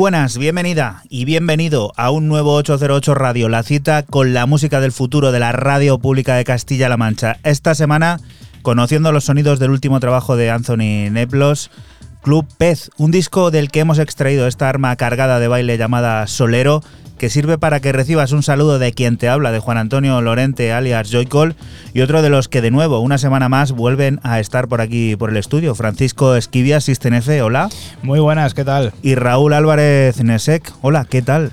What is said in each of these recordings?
Buenas, bienvenida y bienvenido a un nuevo 808 Radio, la cita con la música del futuro de la radio pública de Castilla-La Mancha. Esta semana, conociendo los sonidos del último trabajo de Anthony Neplos, Club Pez, un disco del que hemos extraído esta arma cargada de baile llamada Solero, que sirve para que recibas un saludo de quien te habla, de Juan Antonio Lorente alias Joycol, y otro de los que de nuevo, una semana más, vuelven a estar por aquí por el estudio. Francisco Esquivia, Sistenefe, hola. Muy buenas, ¿qué tal? Y Raúl Álvarez Nesek, hola, ¿qué tal?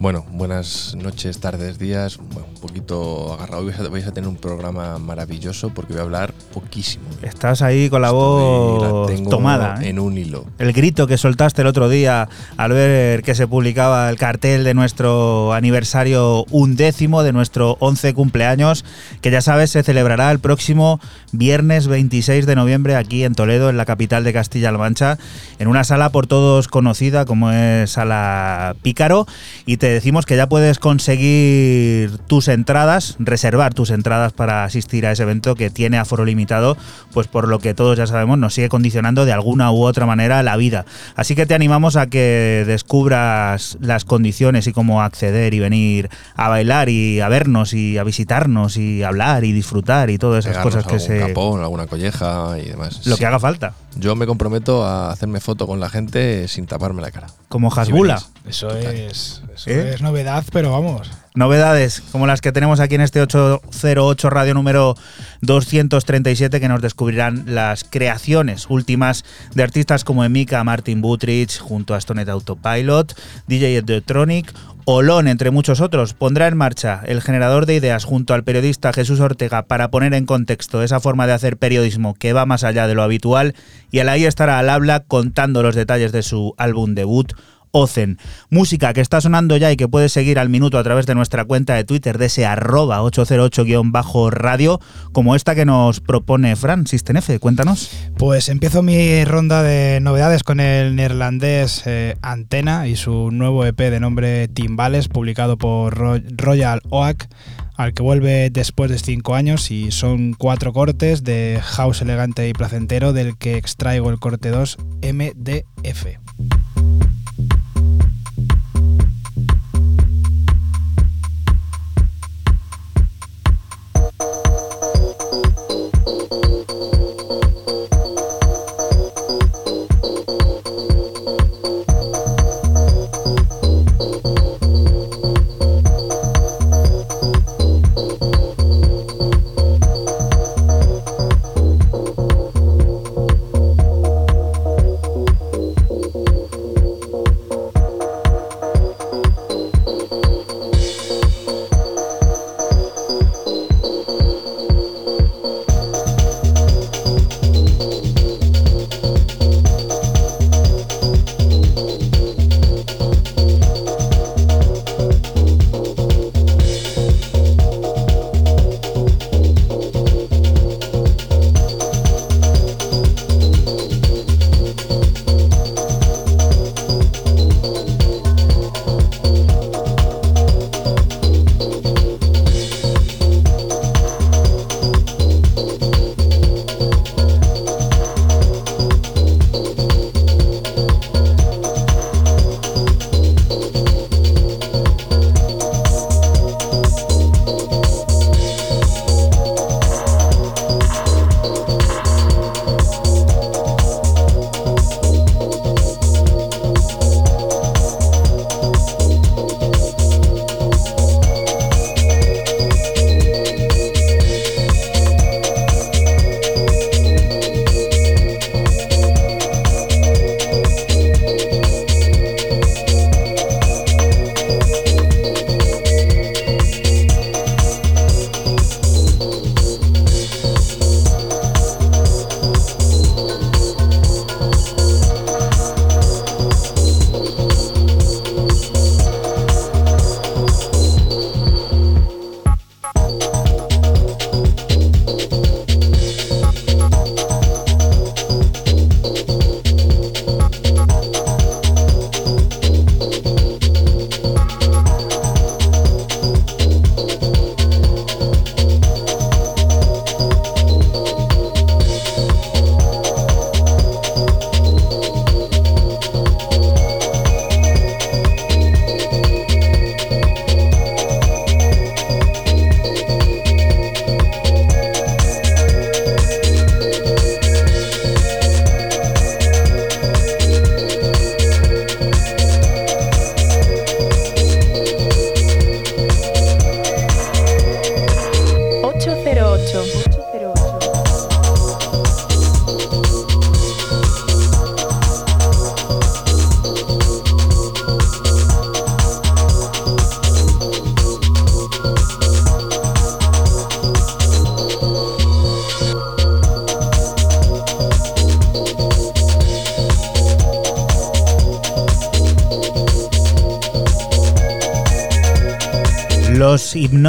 Bueno, buenas noches, tardes, días. Bueno, poquito agarrado. Hoy vais a, tener un programa maravilloso porque voy a hablar poquísimo. Estás ahí con la Estoy- voz la tengo tomada. ¿eh? en un hilo. El grito que soltaste el otro día al ver que se publicaba el cartel de nuestro aniversario undécimo, de nuestro 11 cumpleaños, que ya sabes se celebrará el próximo viernes 26 de noviembre aquí en Toledo, en la capital de Castilla-La Mancha, en una sala por todos conocida como es Sala Pícaro. Y te decimos que ya puedes conseguir tus entradas, reservar tus entradas para asistir a ese evento que tiene aforo limitado, pues por lo que todos ya sabemos nos sigue condicionando de alguna u otra manera la vida. Así que te animamos a que descubras las condiciones y cómo acceder y venir a bailar y a vernos y a visitarnos y hablar y disfrutar y todas esas Pegarnos cosas que algún se... capón, alguna colleja y demás. Lo Sí. que haga falta, Yo me comprometo a hacerme foto con la gente sin taparme la cara. como Hasbula. venís. Eso es, eso ¿Eh? es novedad, pero vamos. Novedades como las que tenemos aquí en este 808 radio número 237 que nos descubrirán las creaciones últimas de artistas como Emika Martin Butrich junto a Stonet Autopilot, DJ Electronic, Olón, entre muchos otros, pondrá en marcha el generador de ideas junto al periodista Jesús Ortega para poner en contexto esa forma de hacer periodismo que va más allá de lo habitual y al ahí estará al habla contando los detalles de su álbum debut Ocen. Música que está sonando ya y que puedes seguir al minuto a través de nuestra cuenta de Twitter de ese arroba 808-radio, como esta que nos propone Fran Sistenefe. Cuéntanos. Pues empiezo mi ronda de novedades con el neerlandés eh, Antena y su nuevo EP de nombre Timbales, publicado por Ro- Royal Oak, al que vuelve después de cinco años y son cuatro cortes de house elegante y placentero del que extraigo el corte 2 MDF.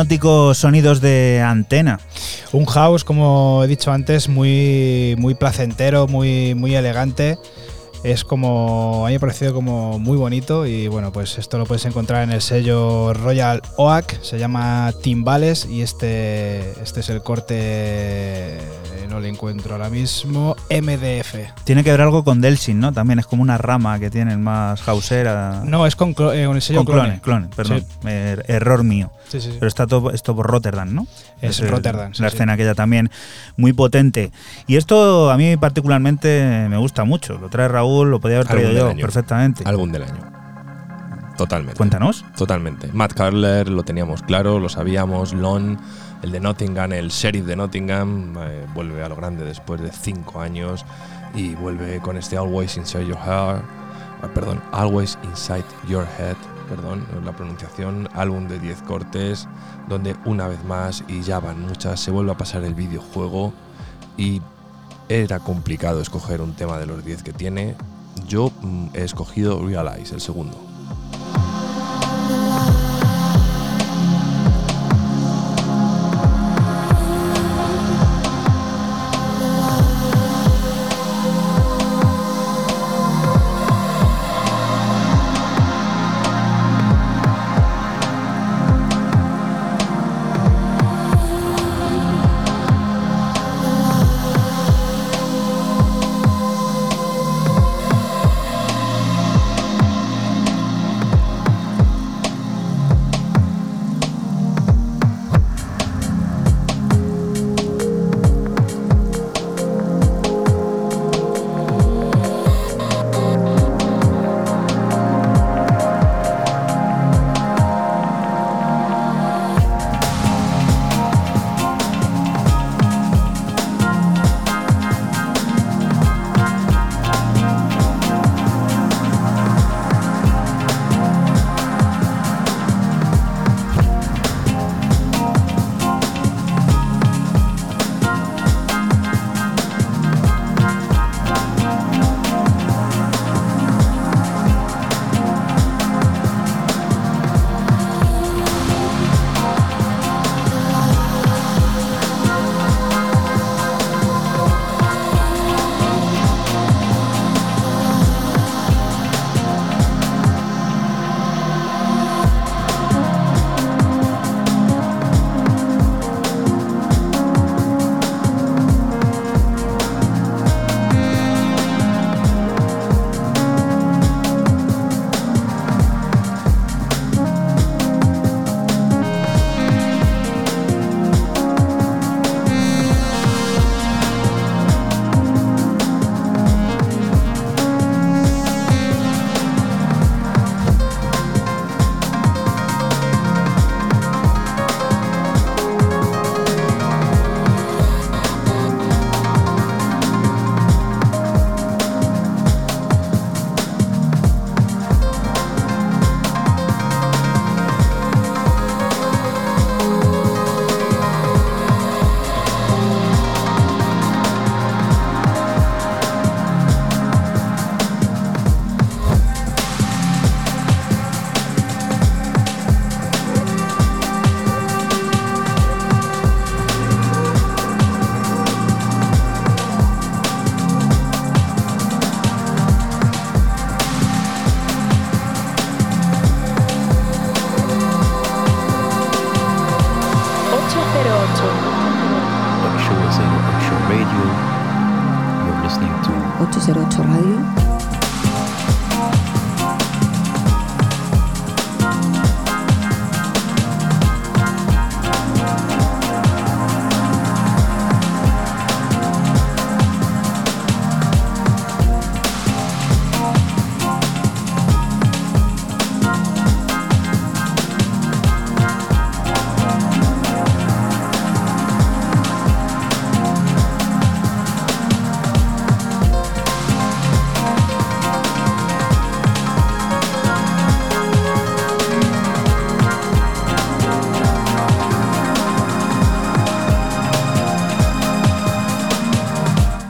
Hipnóticos sonidos de antena. Un house, como he dicho antes, muy, muy placentero, muy, muy elegante. Es como, a mí me ha parecido como muy bonito y bueno, pues esto lo puedes encontrar en el sello Royal Oak, se llama Timbales y este, este es el corte, no le encuentro ahora mismo, MDF. Tiene que ver algo con Delsin, ¿no? También es como una rama que tienen más hausera. No, es con, eh, con el sello con clone, clone, perdón. Sí. Er- error mío. Sí, sí, sí. Pero está todo esto por Rotterdam, ¿no? Es Rotterdam, La sí. escena aquella también muy potente. Y esto a mí particularmente me gusta mucho. Lo trae Raúl, lo podía haber traído yo año. perfectamente. Álbum del año. Totalmente. Cuéntanos. Totalmente. Matt Carler lo teníamos claro, lo sabíamos. Lon, el de Nottingham, el sheriff de Nottingham, eh, vuelve a lo grande después de cinco años y vuelve con este Always Inside Your Heart. ah, perdón, Always Inside Your Head. Perdón, la pronunciación. Álbum de 10 cortes, donde una vez más, y ya van muchas, se vuelve a pasar el videojuego y era complicado escoger un tema de los 10 que tiene. Yo mm, he escogido Realize, el segundo.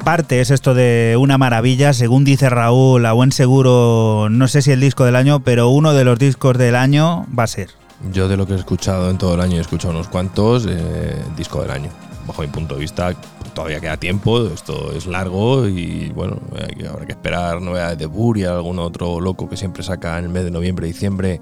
Parte es esto de una maravilla, según dice Raúl, a buen seguro, no sé si el disco del año, pero uno de los discos del año va a ser. Yo de lo que he escuchado en todo el año, he escuchado unos cuantos, eh, disco del año. Bajo mi punto de vista, todavía queda tiempo, esto es largo y bueno, habrá que esperar novedades de Buria, algún otro loco que siempre saca en el mes de noviembre, diciembre.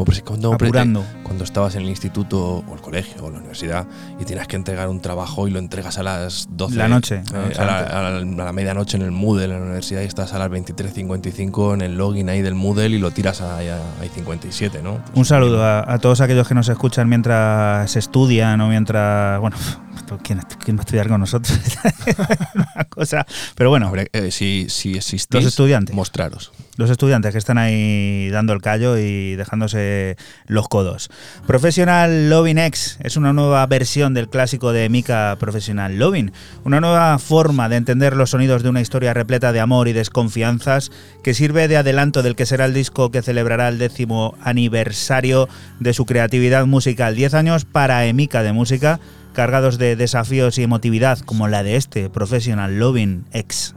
O pues cuando, Apurando. cuando estabas en el instituto o el colegio o la universidad y tienes que entregar un trabajo y lo entregas a las 12 La noche, eh, la noche a, la, antes. a la- a la medianoche en el Moodle en la universidad y estás a las 23.55 en el login ahí del Moodle y lo tiras a, a, a 57, ¿no? Pues Un saludo a, todos aquellos que nos escuchan mientras estudian o mientras. Bueno, ¿quién, quién va a estudiar con nosotros? Una cosa. Pero bueno, eh, si, si existís, Los estudiantes. mostraros. Los estudiantes que están ahí dando el callo y dejándose los codos. Professional Loving X es una nueva versión del clásico de Mika Professional Loving, una nueva forma de entender los sonidos de una historia repleta de amor y desconfianzas que sirve de adelanto del que será el disco que celebrará el décimo aniversario de su creatividad musical. 10 años para Emika de música, cargados de desafíos y emotividad como la de este Professional Loving X.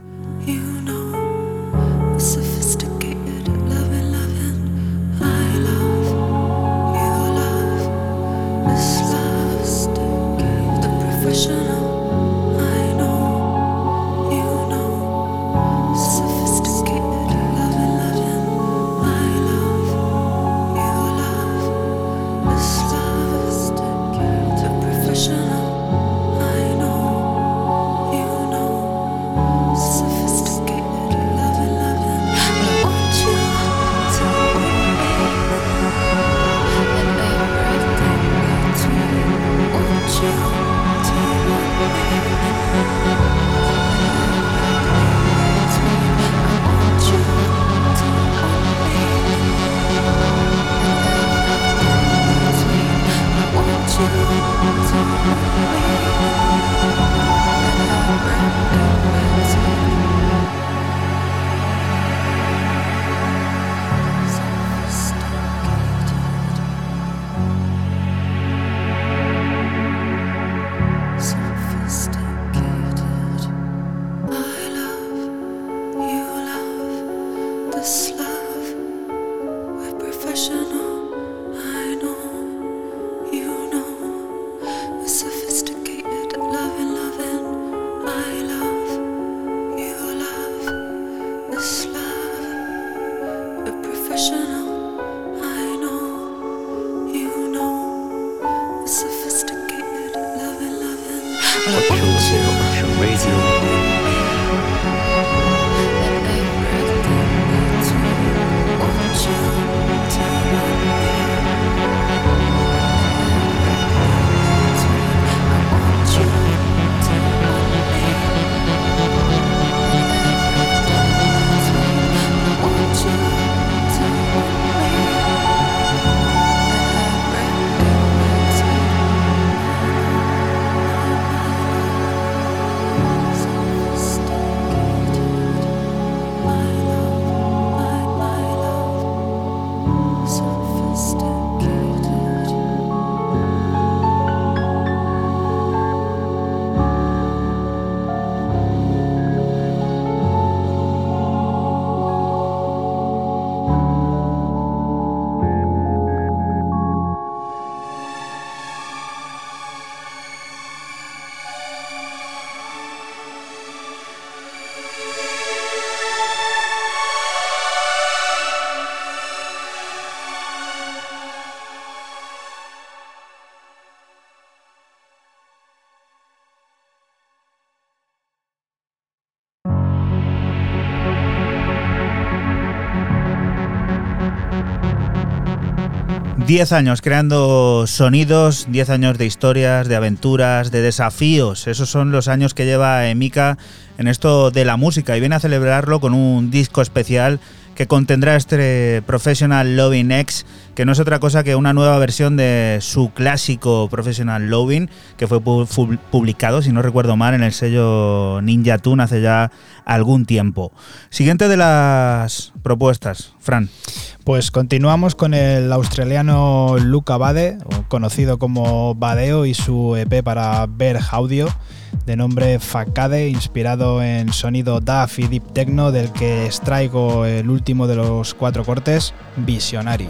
10 años creando sonidos, 10 años de historias, de aventuras, de desafíos. Esos son los años que lleva Emika en esto de la música y viene a celebrarlo con un disco especial que contendrá este Professional Loving X, que no es otra cosa que una nueva versión de su clásico Professional Loving, que fue pu- fu- publicado, si no recuerdo mal, en el sello Ninja Tune hace ya algún tiempo. Siguiente de las propuestas, Fran. Pues continuamos con el australiano Luca Bade, conocido como Badeo, y su EP para Ver Audio, de nombre Facade, inspirado en sonido DAF y Deep Techno, del que extraigo el último de los cuatro cortes, Visionary.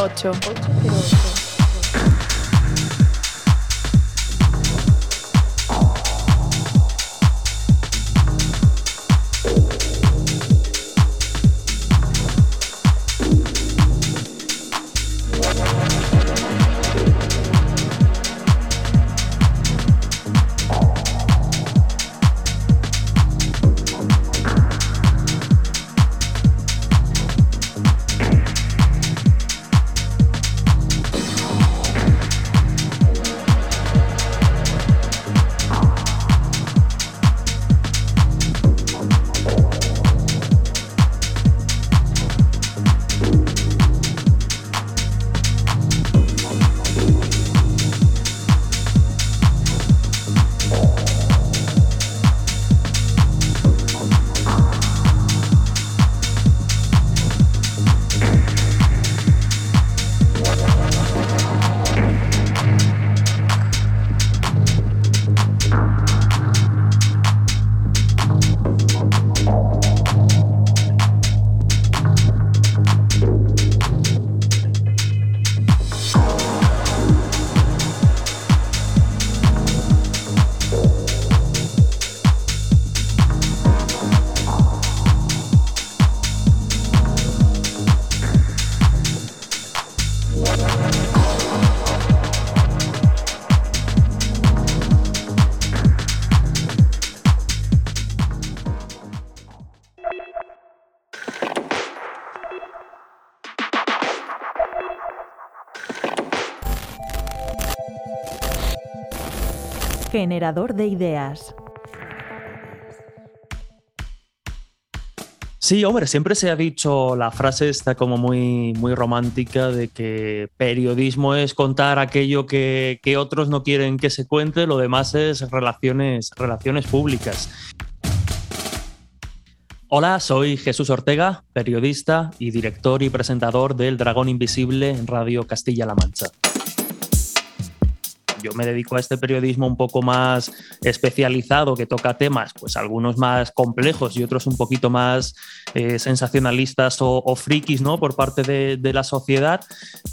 808. Generador de ideas. Sí, hombre, siempre se ha dicho la frase está como muy, muy romántica de que periodismo es contar aquello que, que otros no quieren que se cuente, lo demás es relaciones, relaciones públicas. Hola, soy Jesús Ortega, periodista y director y presentador del Dragón Invisible en Radio Castilla-La Mancha yo me dedico a este periodismo un poco más especializado que toca temas, pues algunos más complejos y otros un poquito más eh, sensacionalistas o, frikis, ¿no? Por parte de, la sociedad,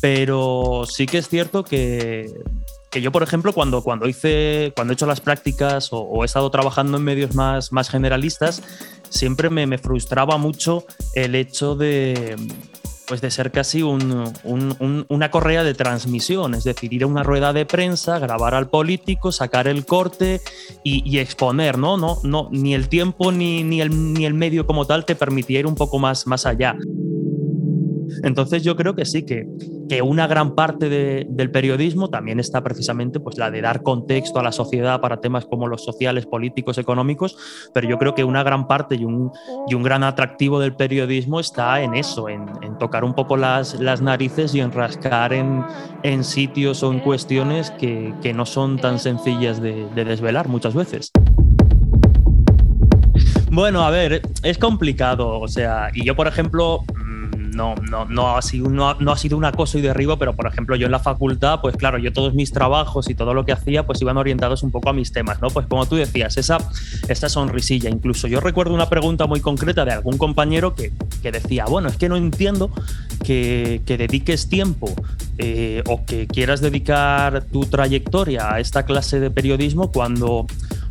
pero sí que es cierto que que yo, por ejemplo, cuando, cuando, hice, cuando he hecho las prácticas o, o he estado trabajando en medios más, más generalistas, siempre me, me frustraba mucho el hecho de, pues de ser casi un, un, un, una correa de transmisión, es decir, ir a una rueda de prensa, grabar al político, sacar el corte y, y exponer, ¿no? No, no, ni el tiempo ni, ni, el, ni el medio como tal te permitía ir un poco más, más allá. Entonces yo creo que sí, que, que una gran parte de, del periodismo también está precisamente pues, la de dar contexto a la sociedad para temas como los sociales, políticos, económicos, pero yo creo que una gran parte y un, y un gran atractivo del periodismo está en eso, en, tocar un poco las, las, narices y en rascar en, en, sitios o en cuestiones que, que no son tan sencillas de desvelar muchas veces. Bueno, a ver, es complicado, o sea, y yo, por ejemplo, no, no, no, ha sido, no, no, ha sido un acoso y derribo, pero por ejemplo yo en la facultad, pues claro, yo todos mis trabajos y todo lo que hacía, pues iban orientados un poco a mis temas, ¿no? Pues como tú decías, esa, esa sonrisilla, incluso yo recuerdo una pregunta muy concreta de algún compañero que, que decía, bueno, es que no entiendo que, que dediques tiempo eh, o que quieras dedicar tu trayectoria a esta clase de periodismo cuando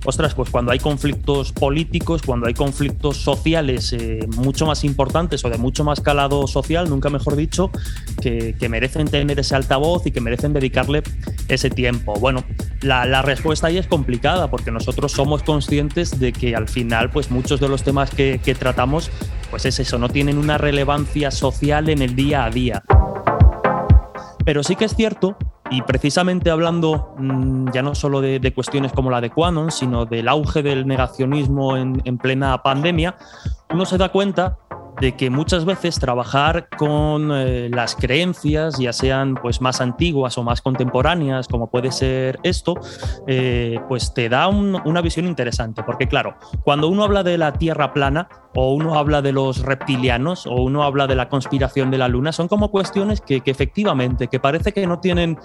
ostras, pues cuando hay conflictos políticos, cuando hay conflictos sociales eh, mucho más importantes o de mucho más calado social, nunca mejor dicho, que, merecen tener ese altavoz y que merecen dedicarle ese tiempo. Bueno, la, la, respuesta ahí es complicada porque nosotros somos conscientes de que al final, pues muchos de los temas que, que tratamos, pues es eso, no tienen una relevancia social en el día a día. Pero sí que es cierto y precisamente hablando mmm, ya no solo de, cuestiones como la de Quanon, sino del auge del negacionismo en, en plena pandemia, uno se da cuenta de que muchas veces trabajar con eh, las creencias, ya sean pues más antiguas o más contemporáneas, como puede ser esto, eh, pues te da un, una visión interesante. Porque claro, cuando uno habla de la Tierra plana o uno habla de los reptilianos o uno habla de la conspiración de la Luna, son como cuestiones que, efectivamente, que parece que no tienen,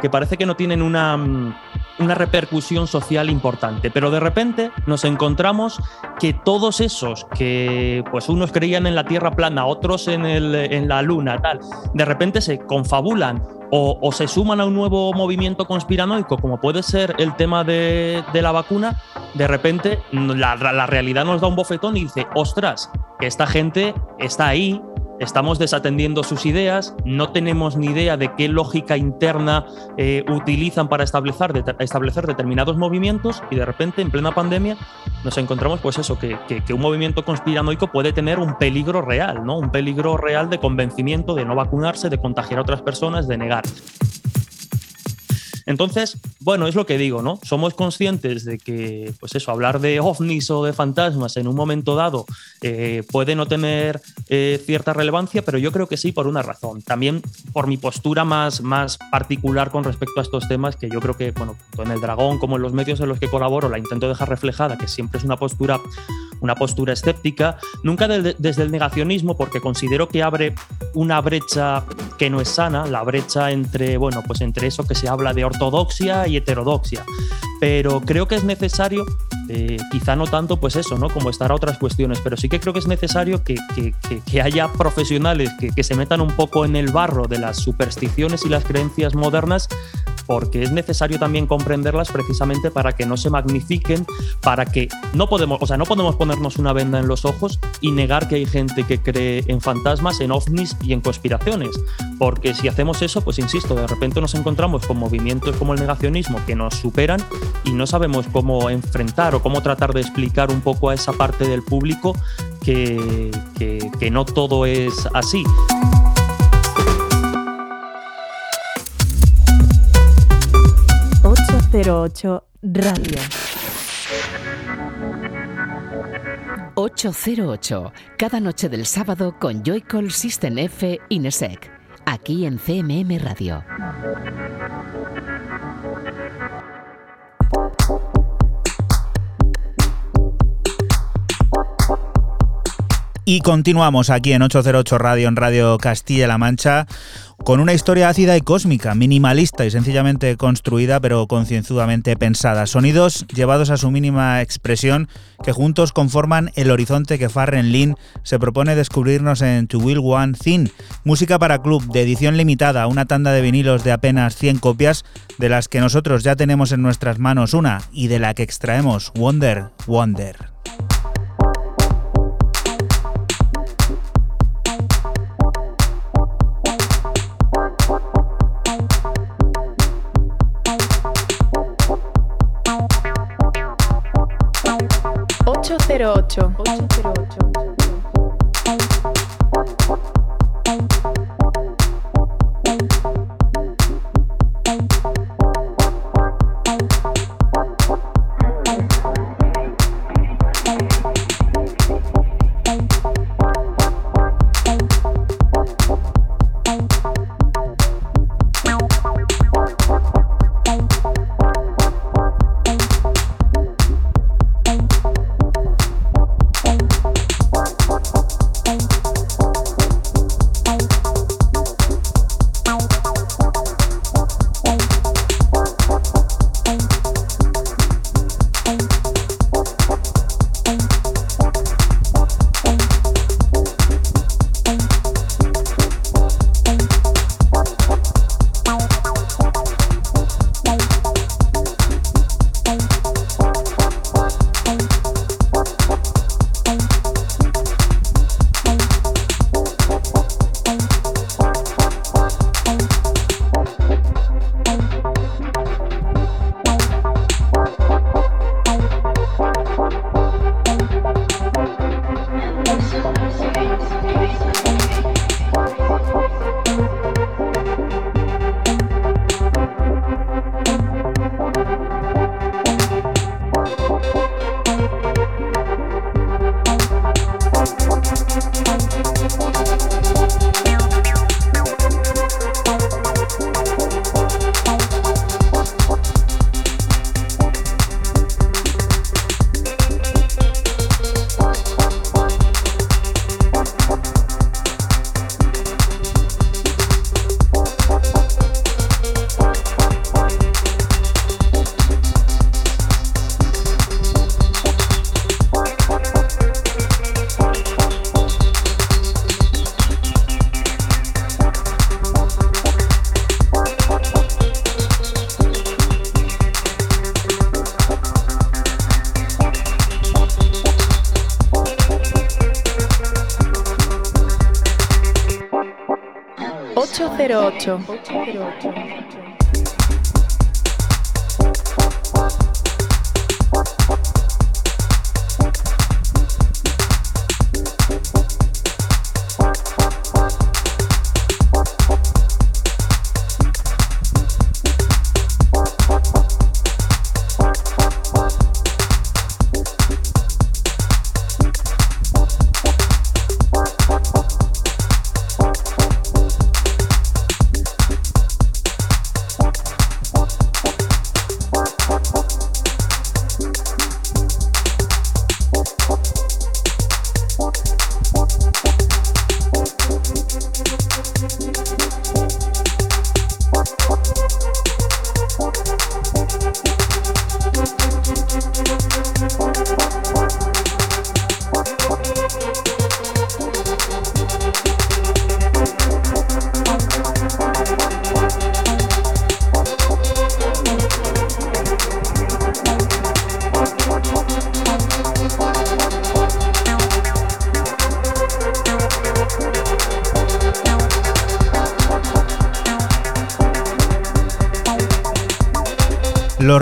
que parece que no tienen una una repercusión social importante. Pero de repente nos encontramos que todos esos que pues unos creían en la Tierra plana, otros en, el, en la Luna, tal, de repente se confabulan o, se suman a un nuevo movimiento conspiranoico, como puede ser el tema de, la vacuna, de repente la, realidad nos da un bofetón y dice, ostras, esta gente está ahí, estamos desatendiendo sus ideas, no tenemos ni idea de qué lógica interna eh, utilizan para establecer, de, establecer, determinados movimientos y de repente en plena pandemia nos encontramos pues eso, que, que, un movimiento conspiranoico puede tener un peligro real, ¿no? un peligro real de convencimiento, de no vacunarse, de contagiar a otras personas, de negar. Entonces, bueno, es lo que digo, ¿no? Somos conscientes de que, pues eso, hablar de ovnis o de fantasmas en un momento dado eh, puede no tener eh, cierta relevancia, pero yo creo que sí por una razón. También por mi postura más, más particular con respecto a estos temas, que yo creo que, bueno, tanto en el Dragón como en los medios en los que colaboro, la intento dejar reflejada, que siempre es una postura, una postura escéptica, nunca de, desde el negacionismo, porque considero que abre una brecha que no es sana, la brecha entre, bueno, pues entre eso que se habla de ortodoxia y heterodoxia. Pero creo que es necesario, eh, quizá no tanto pues eso, ¿no? Como estar a otras cuestiones, pero sí que creo que es necesario que, que, que, haya profesionales que se metan un poco en el barro de las supersticiones y las creencias modernas porque es necesario también comprenderlas precisamente para que no se magnifiquen, para que no podemos, o sea, no podemos ponernos una venda en los ojos y negar que hay gente que cree en fantasmas, en ovnis y en conspiraciones, porque si hacemos eso, pues insisto, de repente nos encontramos con movimientos como el negacionismo que nos superan y no sabemos cómo enfrentar o cómo tratar de explicar un poco a esa parte del público que, que, que no todo es así. 808 Radio. 808, cada noche del sábado con Joycall System F Inesec, aquí en CMM Radio. Y continuamos aquí en 808 Radio, en Radio Castilla-La Mancha, con una historia ácida y cósmica, minimalista y sencillamente construida, pero concienzudamente pensada. Sonidos llevados a su mínima expresión que juntos conforman el horizonte que Farren Lin se propone descubrirnos en To Will One Thing. Música para club de edición limitada, una tanda de vinilos de apenas 100 copias, de las que nosotros ya tenemos en nuestras manos una y de la que extraemos Wonder, Wonder. 08. 8.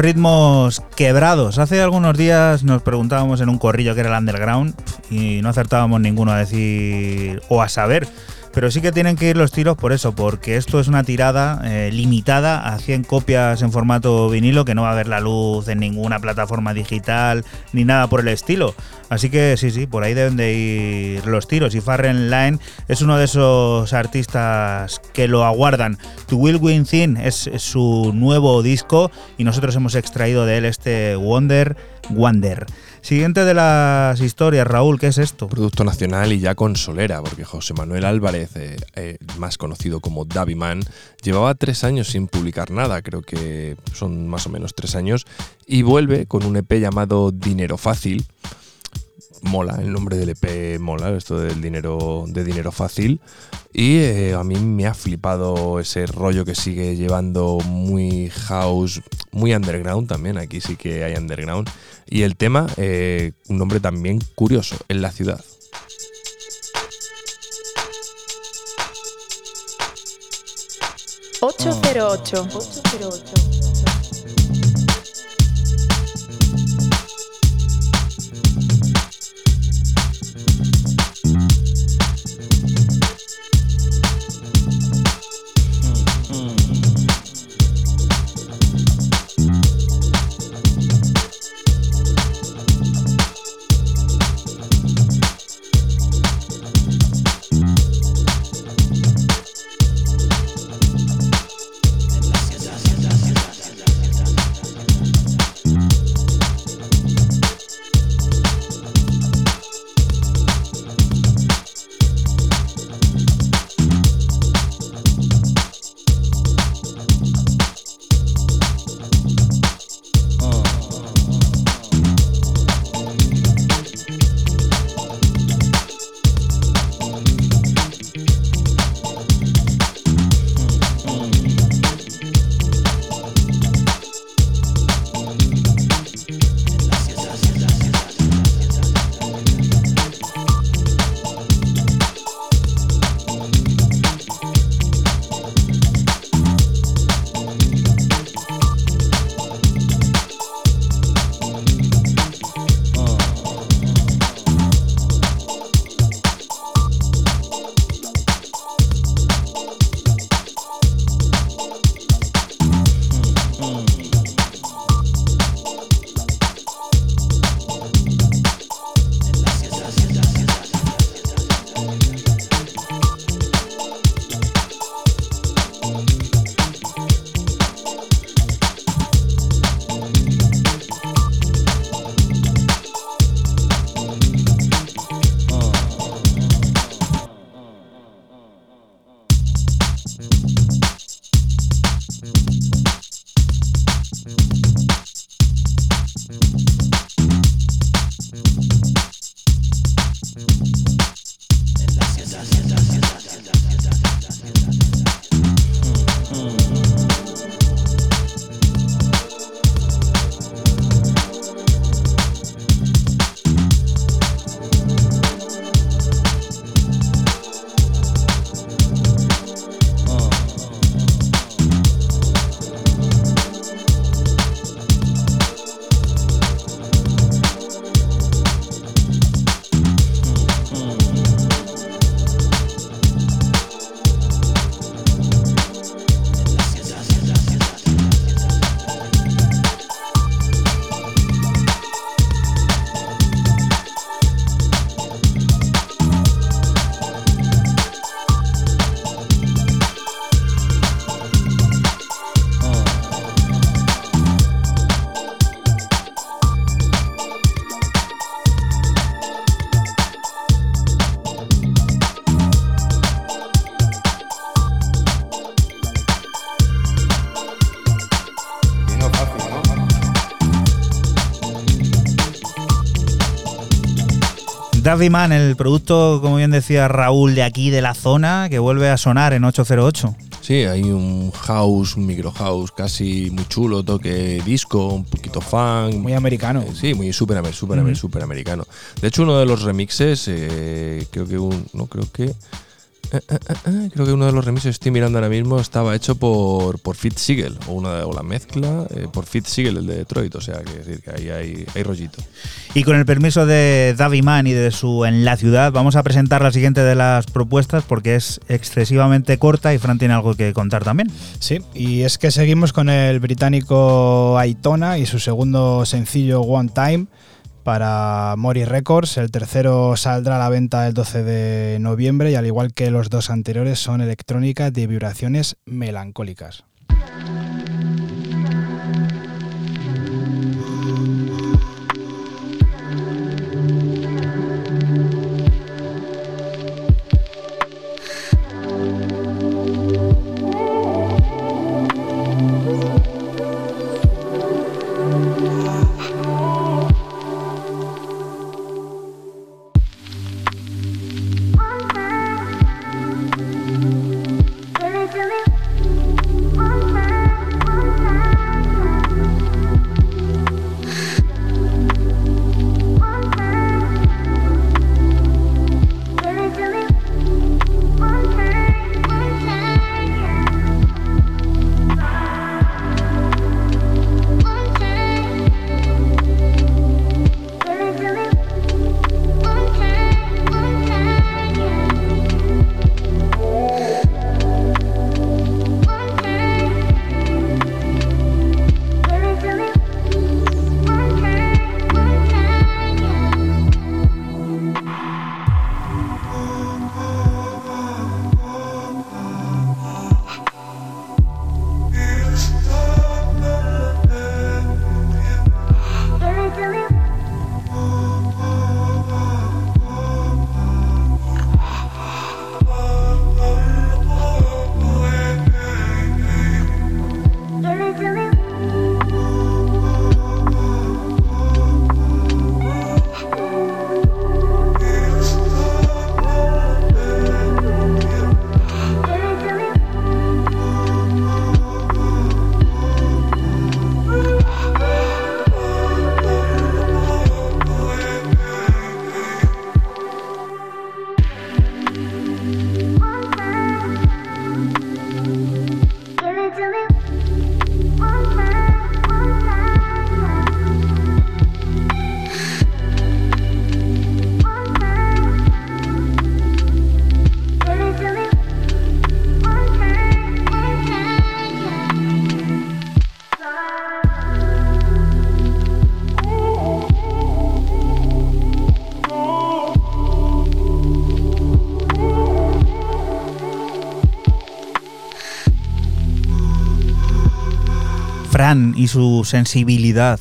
Ritmos quebrados. Hace algunos días nos preguntábamos en un corrillo que era el underground y no acertábamos ninguno a decir o a saber. Pero sí que tienen que ir los tiros por eso, porque esto es una tirada eh, limitada a 100 copias en formato vinilo que no va a ver la luz en ninguna plataforma digital ni nada por el estilo. Así que sí, sí, por ahí deben de ir los tiros. Y Farren Line es uno de esos artistas que lo aguardan. To Will Win Thin es, su nuevo disco y nosotros hemos extraído de él este Wonder Wonder. Siguiente de las historias, Raúl, ¿qué es esto? Producto nacional y ya con solera, porque José Manuel Álvarez, eh, eh, más conocido como Davi Man, llevaba tres años sin publicar nada, creo que son más o menos tres años, y vuelve con un EP llamado Dinero Fácil mola, el nombre del EP mola, esto del dinero, de dinero fácil. Y eh, a mí me ha flipado ese rollo que sigue llevando muy house, muy underground también, aquí sí que hay underground. Y el tema, eh, un nombre también curioso, en la ciudad. Oh. 808. 808. Traffic Man, el producto, como bien decía Raúl, de aquí, de la zona, que vuelve a sonar en 808. Sí, hay un house, un micro house casi muy chulo, toque disco, un poquito funk. Muy americano. Eh, sí, muy súper super, mm super americano. De hecho, uno de los remixes, eh, creo que un, no creo que... Eh, eh, creo que uno de los remises estoy mirando ahora mismo estaba hecho por, por Fit Siegel, o, una, o la mezcla por Fit Siegel, el de Detroit, o sea, que, decir, que ahí hay, hay rollito. Y con el permiso de Davi Man y de su En la Ciudad, vamos a presentar la siguiente de las propuestas porque es excesivamente corta y Fran tiene algo que contar también. Sí, y es que seguimos con el británico Aitona y su segundo sencillo One Time para Mori Records. El tercero saldrá a la venta el 12 de noviembre y al igual que los dos anteriores son electrónicas de vibraciones melancólicas. Y su sensibilidad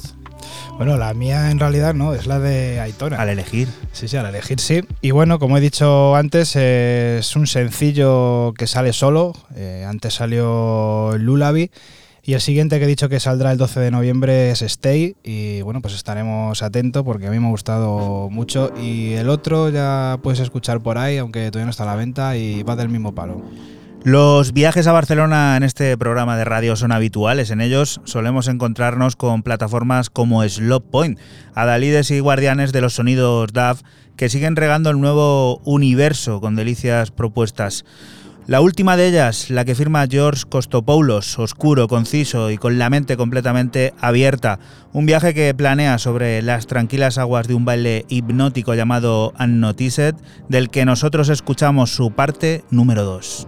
Bueno, la mía en realidad no, es la de Aitona. al elegir. Sí, sí, al elegir sí. Y bueno, como he dicho antes, eh, es un sencillo que sale solo. Eh, antes salió Lulabi. Y el siguiente que he dicho que saldrá el 12 de noviembre es Stay. Y bueno, pues estaremos atentos porque a mí me ha gustado mucho. Y el otro ya puedes escuchar por ahí, aunque todavía no está a la venta y va del mismo palo. Los viajes a Barcelona en este programa de radio son habituales. En ellos solemos encontrarnos con plataformas como Slop Point, adalides y guardianes de los sonidos DAV que siguen regando el nuevo universo con delicias propuestas. La última de ellas, la que firma George Costopoulos, oscuro, conciso y con la mente completamente abierta. Un viaje que planea sobre las tranquilas aguas de un baile hipnótico llamado Unnoticed, del que nosotros escuchamos su parte número 2.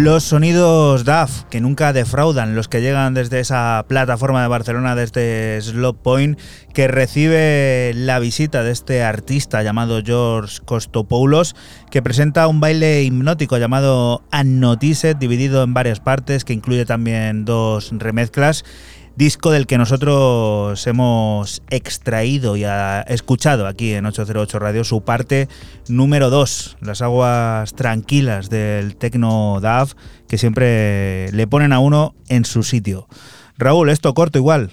Los sonidos DAF, que nunca defraudan, los que llegan desde esa plataforma de Barcelona, desde Slot Point, que recibe la visita de este artista llamado George Costopoulos, que presenta un baile hipnótico llamado Unnoticed, dividido en varias partes, que incluye también dos remezclas. Disco del que nosotros hemos extraído y ha escuchado aquí en 808 Radio su parte número 2, las aguas tranquilas del Tecno DAV que siempre le ponen a uno en su sitio. Raúl, esto corto igual.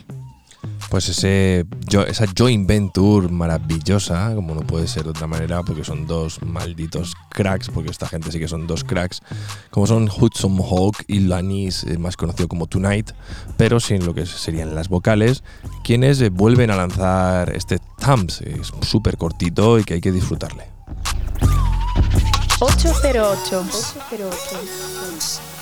Pues ese, jo- esa joint venture maravillosa, como no puede ser de otra manera, porque son dos malditos cracks, porque esta gente sí que son dos cracks, como son Hudson Hawk y Lanis, eh, más conocido como Tonight, pero sin lo que serían las vocales, quienes eh, vuelven a lanzar este Thumbs, es súper cortito y que hay que disfrutarle. 808. 808.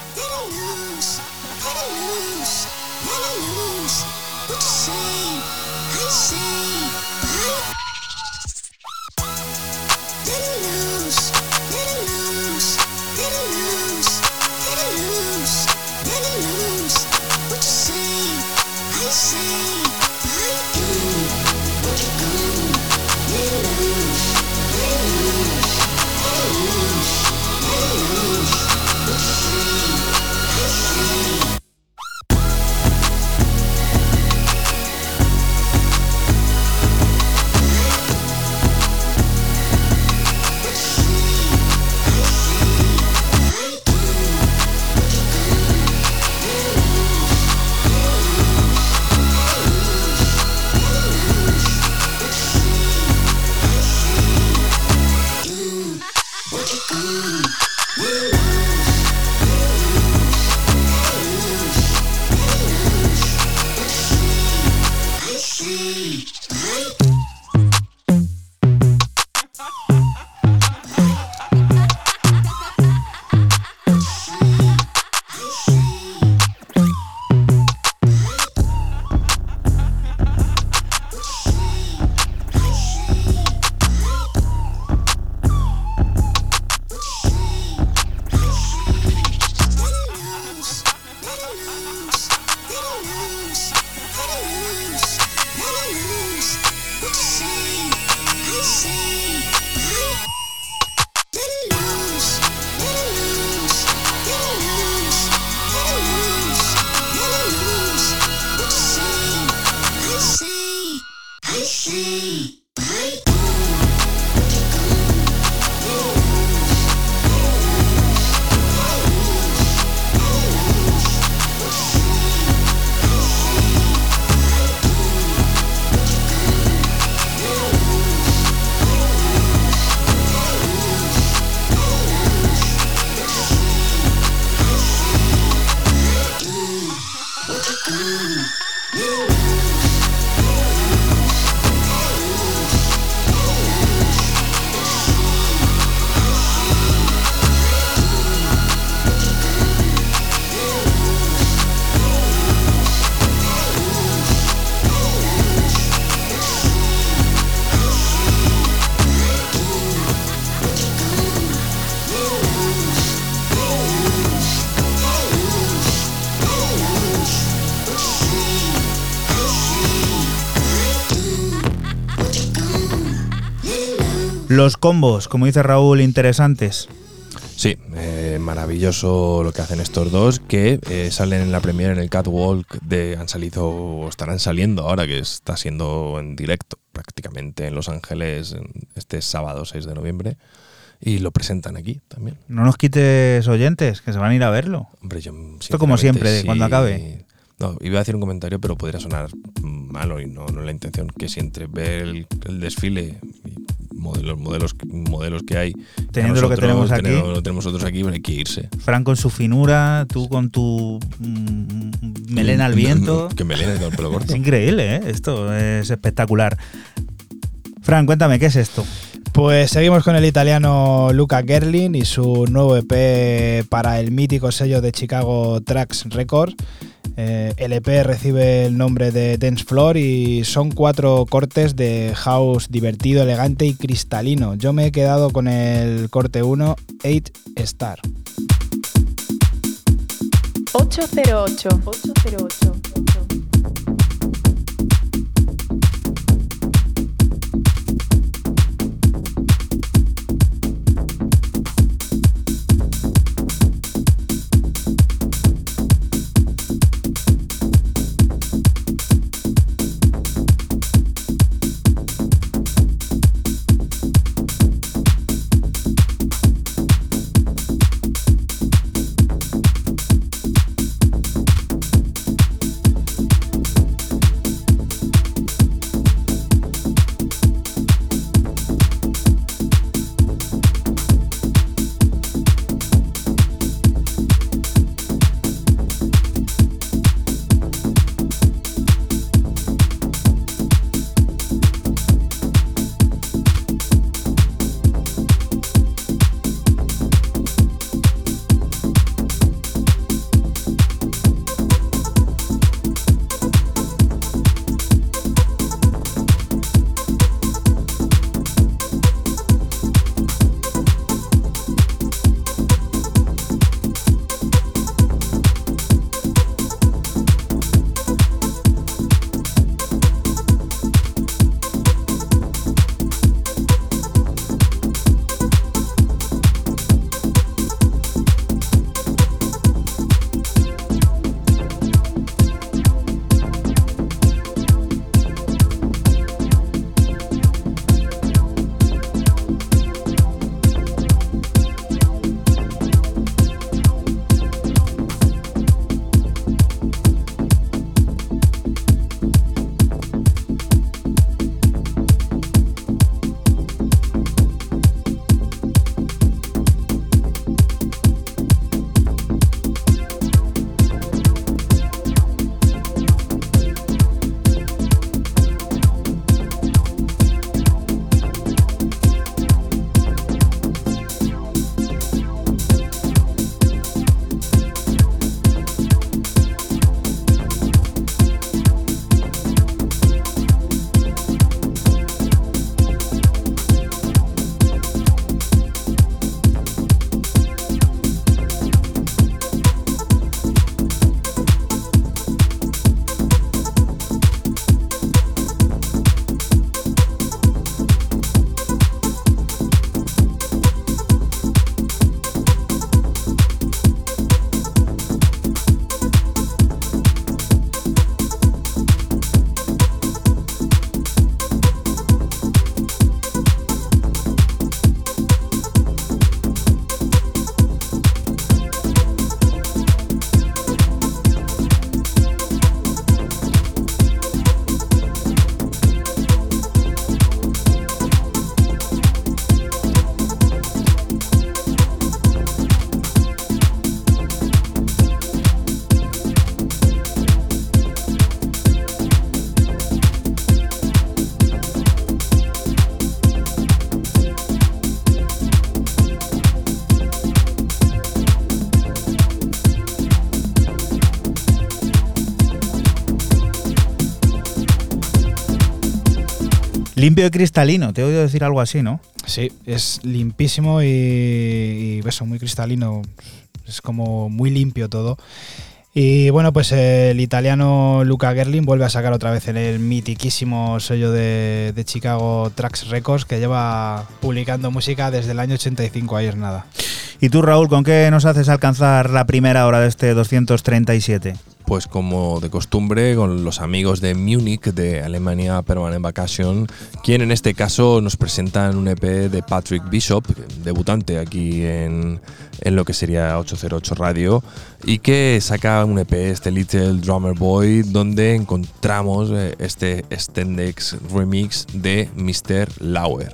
Los combos, como dice Raúl, interesantes. Sí, eh, maravilloso lo que hacen estos dos, que eh, salen en la premiere en el Catwalk de han salido o estarán saliendo ahora que está siendo en directo prácticamente en Los Ángeles este sábado 6 de noviembre y lo presentan aquí también. No nos quites oyentes, que se van a ir a verlo. Hombre, yo Esto como siempre, sí, cuando acabe. No, iba a decir un comentario, pero podría sonar malo y no, no es la intención. Que si entre ver el, el desfile modelos, modelos, modelos que hay, Teniendo lo que tenemos aquí. teniendo lo que tenemos nosotros aquí, hay que irse. Fran con su finura, tú con tu mm, melena al viento. Que melena con el pelo corto. Es increíble, ¿eh? Esto es espectacular. Fran, cuéntame, ¿qué es esto? Pues seguimos con el italiano Luca Gerlin y su nuevo EP para el mítico sello de Chicago Tracks Records. Eh, el EP recibe el nombre de Dance Floor y son cuatro cortes de house divertido, elegante y cristalino. Yo me he quedado con el corte 1, 8 Star. 808. 808. Limpio y cristalino, te he oído decir algo así, ¿no? Sí, es limpísimo y, y eso, muy cristalino. Es como muy limpio todo. Y bueno, pues el italiano Luca Gerlin vuelve a sacar otra vez en el mitiquísimo sello de, de Chicago Tracks Records que lleva publicando música desde el año 85, ahí es nada. ¿Y tú, Raúl, con qué nos haces alcanzar la primera hora de este 237? Pues como de costumbre, con los amigos de Múnich de Alemania Permanent Vacation, quien en este caso nos presentan un EP de Patrick Bishop, debutante aquí en, en lo que sería 808 Radio, y que saca un EP, este Little Drummer Boy, donde encontramos eh, este Stendex remix de Mr. Lauer.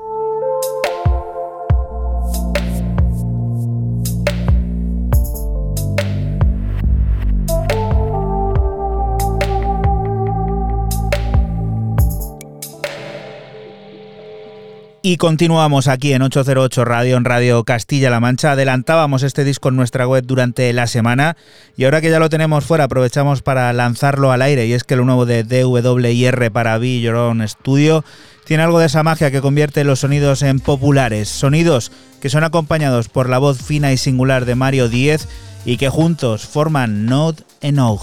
Y continuamos aquí en 808 Radio, en Radio Castilla-La Mancha. Adelantábamos este disco en nuestra web durante la semana y ahora que ya lo tenemos fuera aprovechamos para lanzarlo al aire y es que lo nuevo de DWIR para Own Studio tiene algo de esa magia que convierte los sonidos en populares. Sonidos que son acompañados por la voz fina y singular de Mario Díez y que juntos forman Note Enough.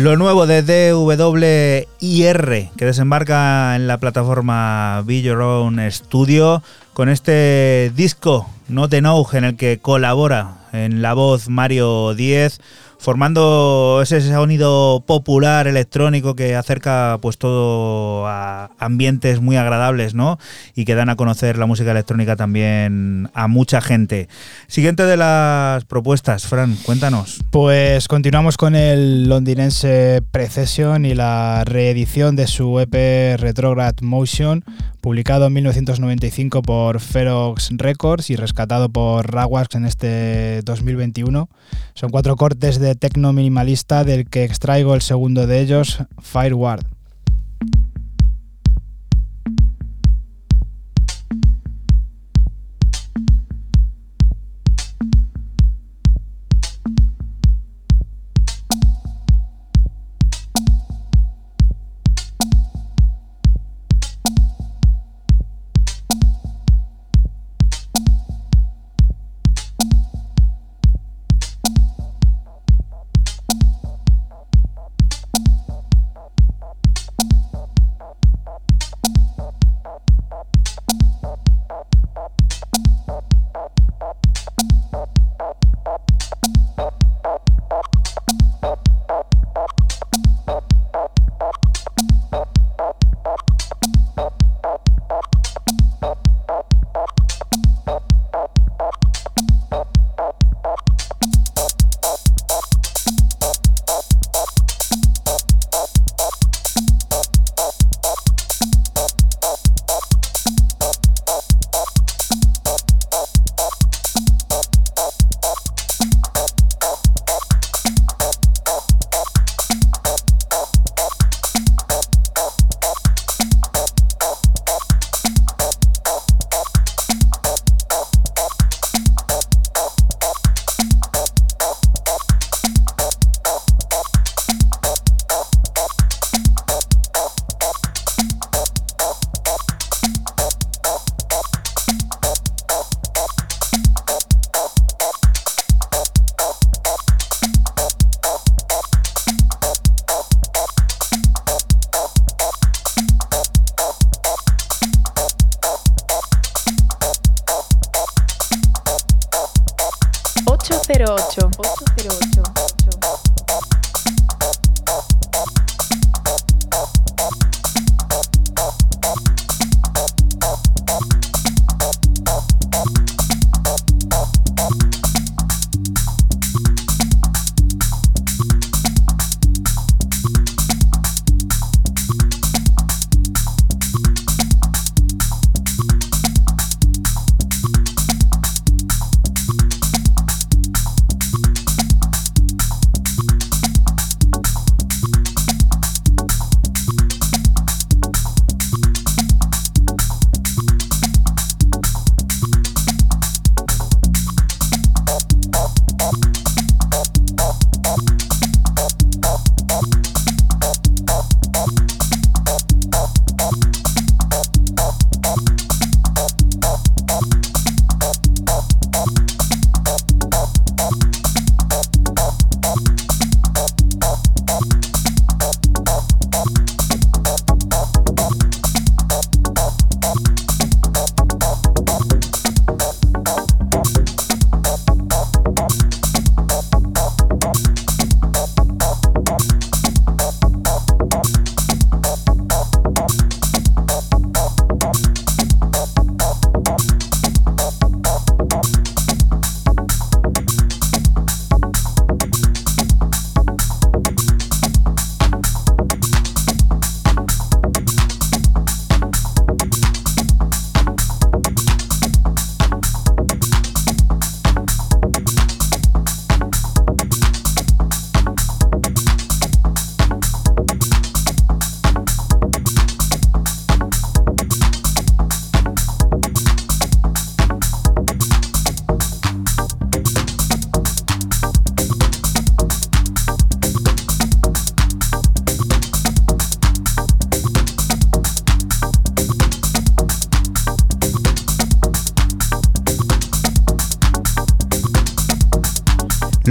Lo nuevo de DWIR, que desembarca en la plataforma Be Your Studio, con este disco Not Enough, en el que colabora en la voz Mario 10, formando ese sonido popular electrónico que acerca pues todo a ambientes muy agradables, ¿no? Y que dan a conocer la música electrónica también a mucha gente. Siguiente de las propuestas, Fran, cuéntanos. Pues continuamos con el londinense Precession y la reedición de su EP Retrograde Motion, publicado en 1995 por Ferox Records y rescatado por Rawax en este 2021. Son cuatro cortes de tecno minimalista del que extraigo el segundo de ellos, Fireward.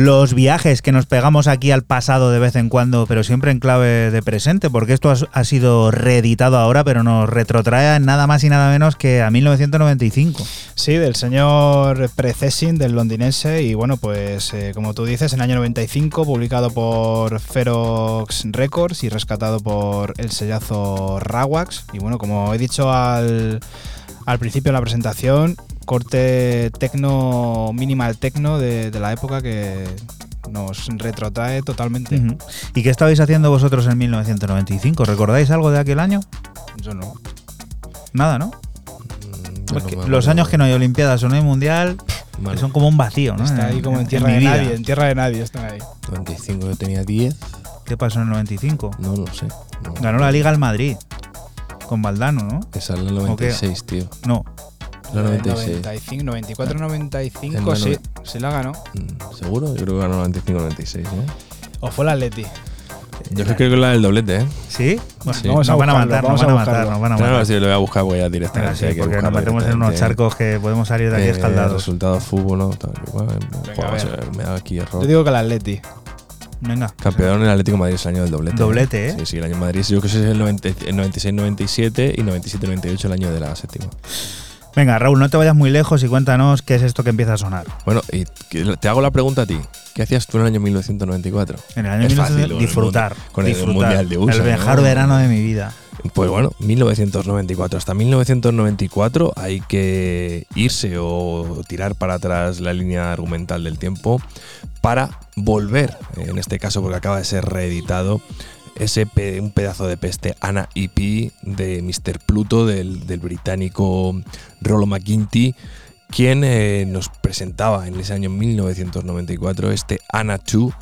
Los viajes que nos pegamos aquí al pasado de vez en cuando, pero siempre en clave de presente, porque esto ha, sido reeditado ahora, pero nos retrotrae nada más y nada menos que a 1995. Sí, del señor Precessing, del londinense, y bueno, pues eh, como tú dices, en el año 95, publicado por Ferox Records y rescatado por el sellazo Rawax. Y bueno, como he dicho al, al principio de la presentación, corte tecno, minimal tecno de, de la época que nos retrotrae totalmente. ¿Y qué estabais haciendo vosotros en 1995? ¿Recordáis algo de aquel año? Yo no. Nada, ¿no? Mm, no los años que no hay Olimpiadas o no hay Mundial Vale. son como un vacío, ¿no? Está ahí como en tierra de vida. nadie, en tierra de nadie están ahí. 95 yo tenía 10. ¿Qué pasó en el 95? No lo sé. No. Ganó la Liga al Madrid. Con Valdano, ¿no? Esa es la 96, tío. No. La 96. 95, 94, 95, En la sí, sí la ganó. Mm, ¿Seguro? Yo creo que ganó 95-96, ¿eh? O fue el Atleti. Yo creo que la del doblete, ¿eh? ¿Sí? Bueno, Sí. Vamos a nos van a matar, nos vamos van a matar, nos van a No, no, matar. sí, lo voy a buscar, voy a Venga, directamente. sí, hay que porque nos metemos en unos charcos que podemos salir de aquí Eh, escaldados. Resultados fútbol, ¿no? Tal, Venga, ver, me da aquí error. Yo digo que el Atleti. Venga. Campeón el Atlético de Madrid es el año del doblete. Doblete, ¿eh? Sí, sí, el año de Madrid. Yo creo que es el 90 el 96-97 y 97-98 el año de la séptima. Venga, Raúl, no te vayas muy lejos y cuéntanos qué es esto que empieza a sonar. Bueno, y te hago la pregunta a ti. ¿Qué hacías tú en el año 1994? En el año Es 1900, fácil, disfrutar. con el disfrutar. Mundial de USA, El mejor ¿no? verano de mi vida. Pues bueno, 1994. Hasta 1994 hay que irse o tirar para atrás la línea argumental del tiempo para volver, en este caso porque acaba de ser reeditado, ese un pedazo de peste Ana EP de Mr. Pluto del, del británico Rollo McGuinty, quien eh, nos presentaba en ese año 1994 este Ana 2,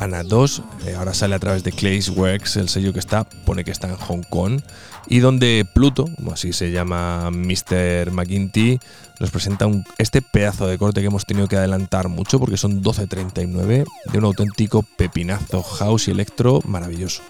Ana 2, eh, ahora sale a través de Clay's Works, el sello que está, pone que está en Hong Kong, y donde Pluto, como así se llama Mr. McGuinty, nos presenta un- este pedazo de corte que hemos tenido que adelantar mucho porque son 12.39 de un auténtico pepinazo house y electro maravilloso.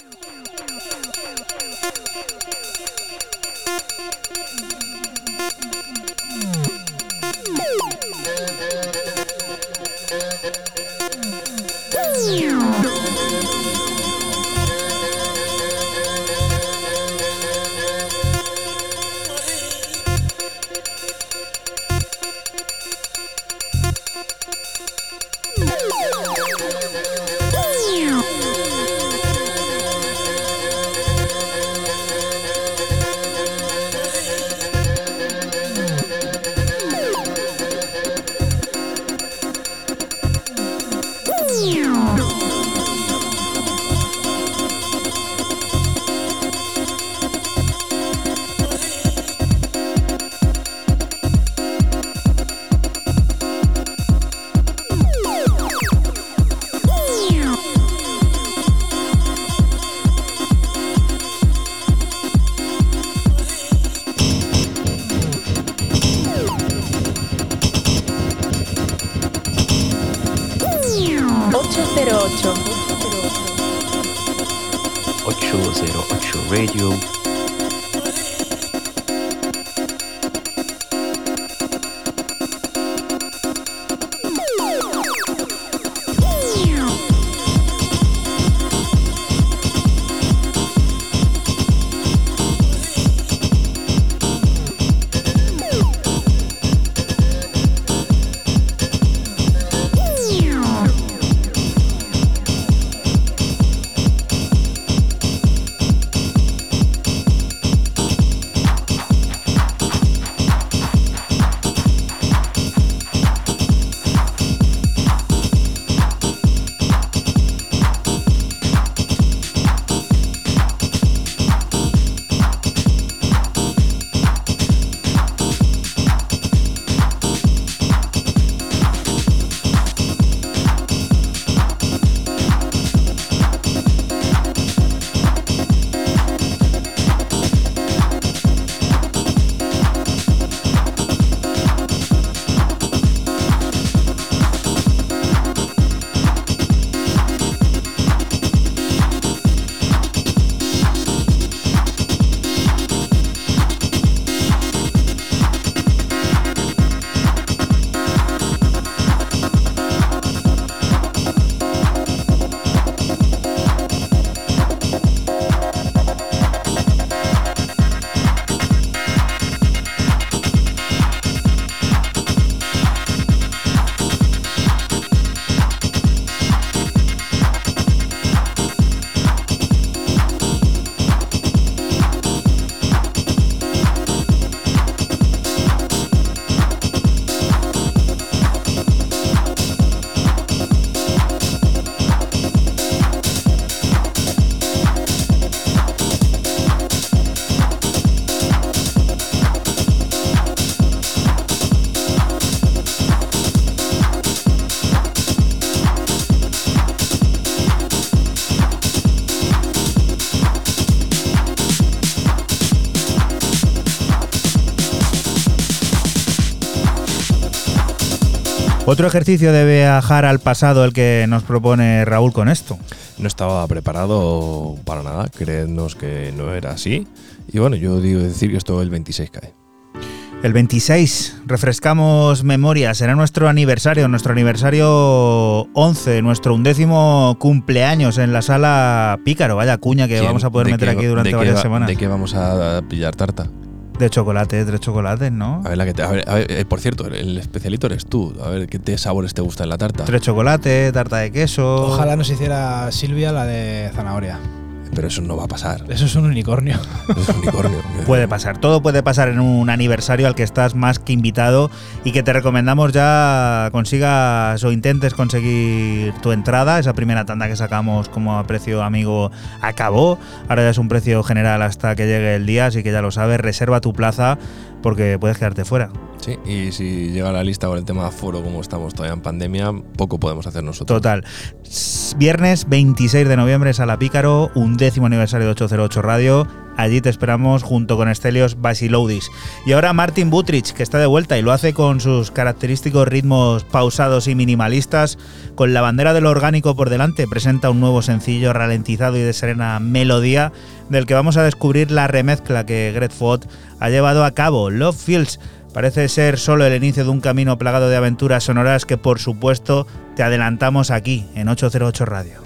Otro ejercicio de viajar al pasado el que nos propone Raúl con esto. No estaba preparado para nada, creednos que no era así. Y bueno, yo digo decir que esto el 26 cae. El 26, refrescamos memoria, será nuestro aniversario, nuestro aniversario 11, nuestro undécimo cumpleaños en la sala Pícaro. Vaya cuña que vamos a poder ¿De meter qué- aquí durante varias va- semanas. ¿De qué vamos a pillar tarta? De chocolate, tres chocolates, ¿no? A ver, la que te- a ver, a ver, eh, por cierto, el especialito eres tú. A ver, ¿qué te sabores te gusta en la tarta? Tres chocolates, tarta de queso. Ojalá nos hiciera Silvia la de zanahoria. Pero eso no va a pasar. Eso es un unicornio. Es un unicornio. Puede pasar, todo puede pasar en un aniversario al que estás más que invitado y que te recomendamos ya consigas o intentes conseguir tu entrada. Esa primera tanda que sacamos como a precio amigo acabó. Ahora ya es un precio general hasta que llegue el día, así que ya lo sabes, reserva tu plaza porque puedes quedarte fuera. Sí, y si llega la lista con el tema foro, como estamos todavía en pandemia, poco podemos hacer nosotros. Total. Viernes 26 de noviembre, Sala Pícaro, un décimo aniversario de 808 Radio. Allí te esperamos junto con Estelios Basiloudis. Y ahora Martin Butrich, que está de vuelta y lo hace con sus característicos ritmos pausados y minimalistas. Con la bandera de lo orgánico por delante, presenta un nuevo sencillo ralentizado y de serena melodía, del que vamos a descubrir la remezcla que Greg Ford ha llevado a cabo. Love Fields Parece ser solo el inicio de un camino plagado de aventuras sonoras que por supuesto te adelantamos aquí en 808 Radio.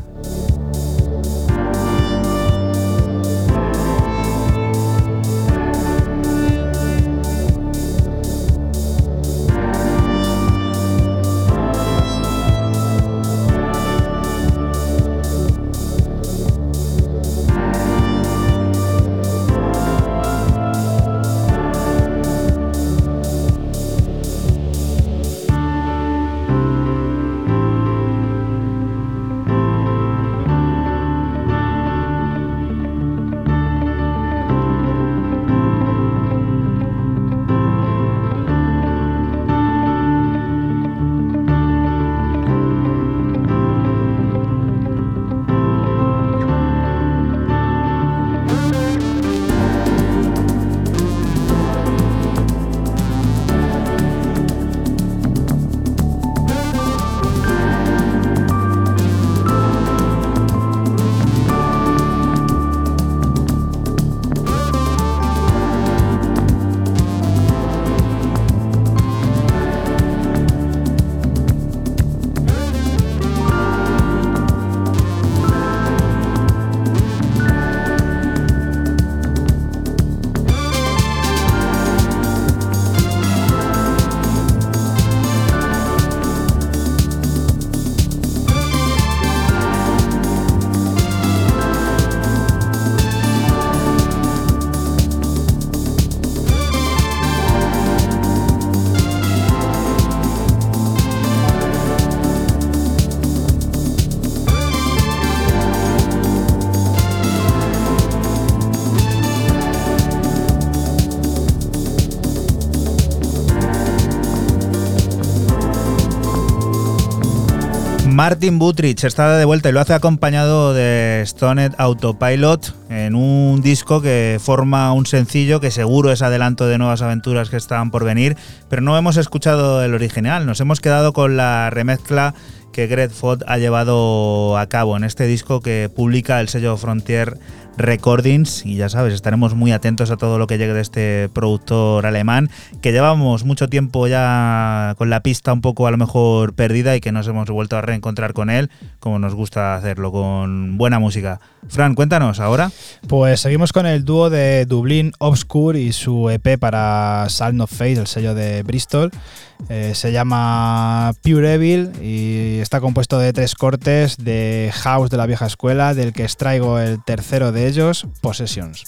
Martin Butrich está de vuelta y lo hace acompañado de Stoned Autopilot en un disco que forma un sencillo que seguro es adelanto de nuevas aventuras que están por venir, pero no hemos escuchado el original, nos hemos quedado con la remezcla que Greg Ford ha llevado a cabo en este disco que publica el sello Frontier Recordings y ya sabes, estaremos muy atentos a todo lo que llegue de este productor alemán que llevamos mucho tiempo ya con la pista un poco a lo mejor perdida y que nos hemos vuelto a reencontrar con él como nos gusta hacerlo, con buena música. Fran, cuéntanos ahora. Pues seguimos con el dúo de Dublín Obscure y su EP para Sound of Fate, el sello de Bristol. Eh, se llama Pure Evil y está compuesto de tres cortes de house de la vieja escuela, del que extraigo el tercero de ellos, Possessions.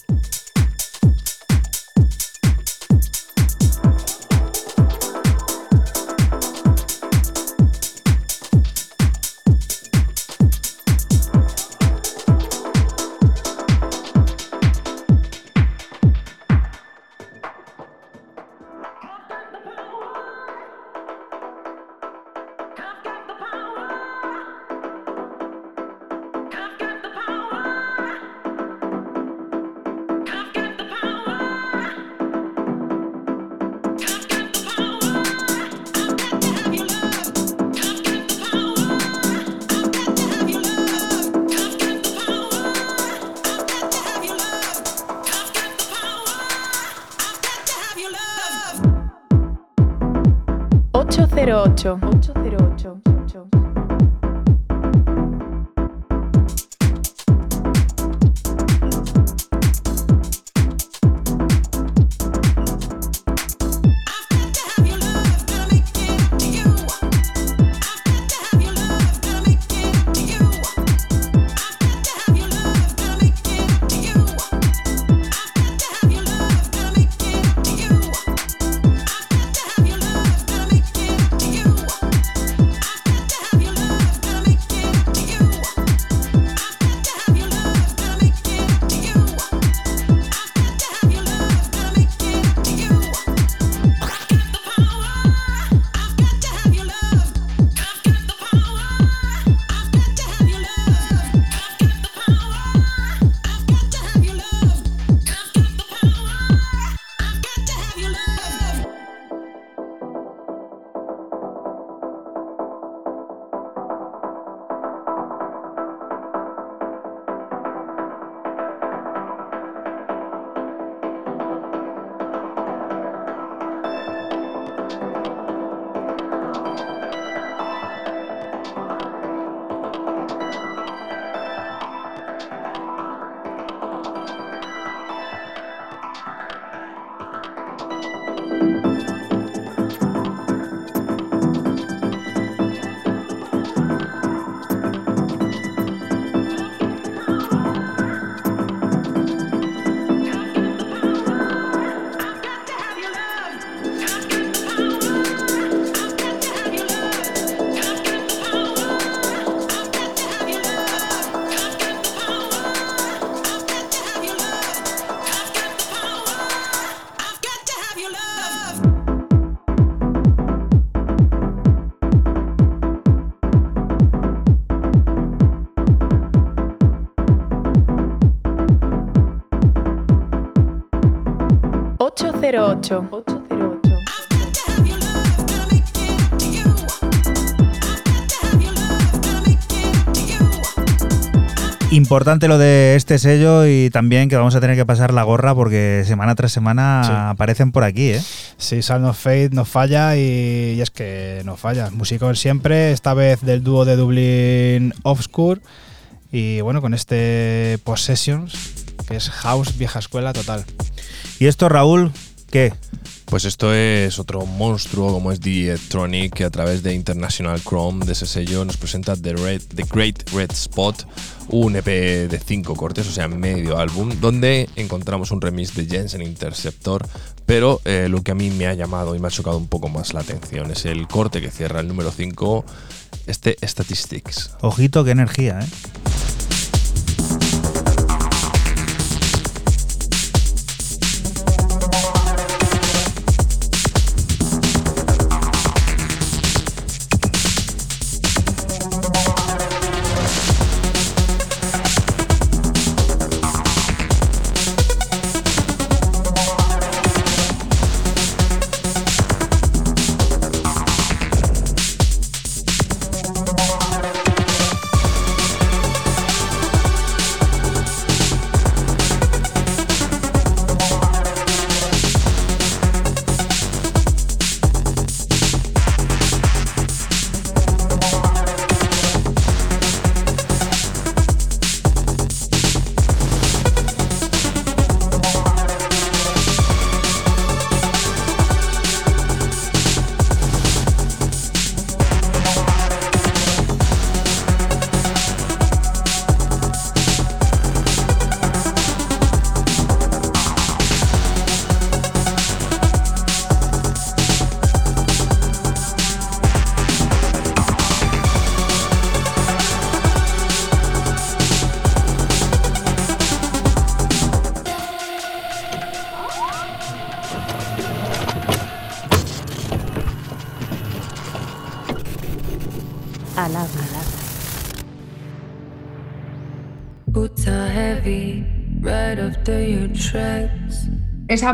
808. 808. Importante lo de este sello y también que vamos a tener que pasar la gorra porque semana tras semana aparecen por aquí, ¿eh? Sí, Sound of Fate nos falla y, es que nos falla. Musicos siempre, esta vez del dúo de Dublín Obscure y bueno, con este Possessions, que es House Vieja Escuela total. Y esto, Raúl, qué? Pues esto es otro monstruo como es The Electronic que a través de International Chrome de ese sello nos presenta The, Red, The Great Red Spot, un EP de cinco cortes, o sea, medio álbum, donde encontramos un remix de Jensen Interceptor, pero eh, lo que a mí me ha llamado y me ha chocado un poco más la atención es el corte que cierra el número 5, este Statistics. Ojito, qué energía, ¿eh?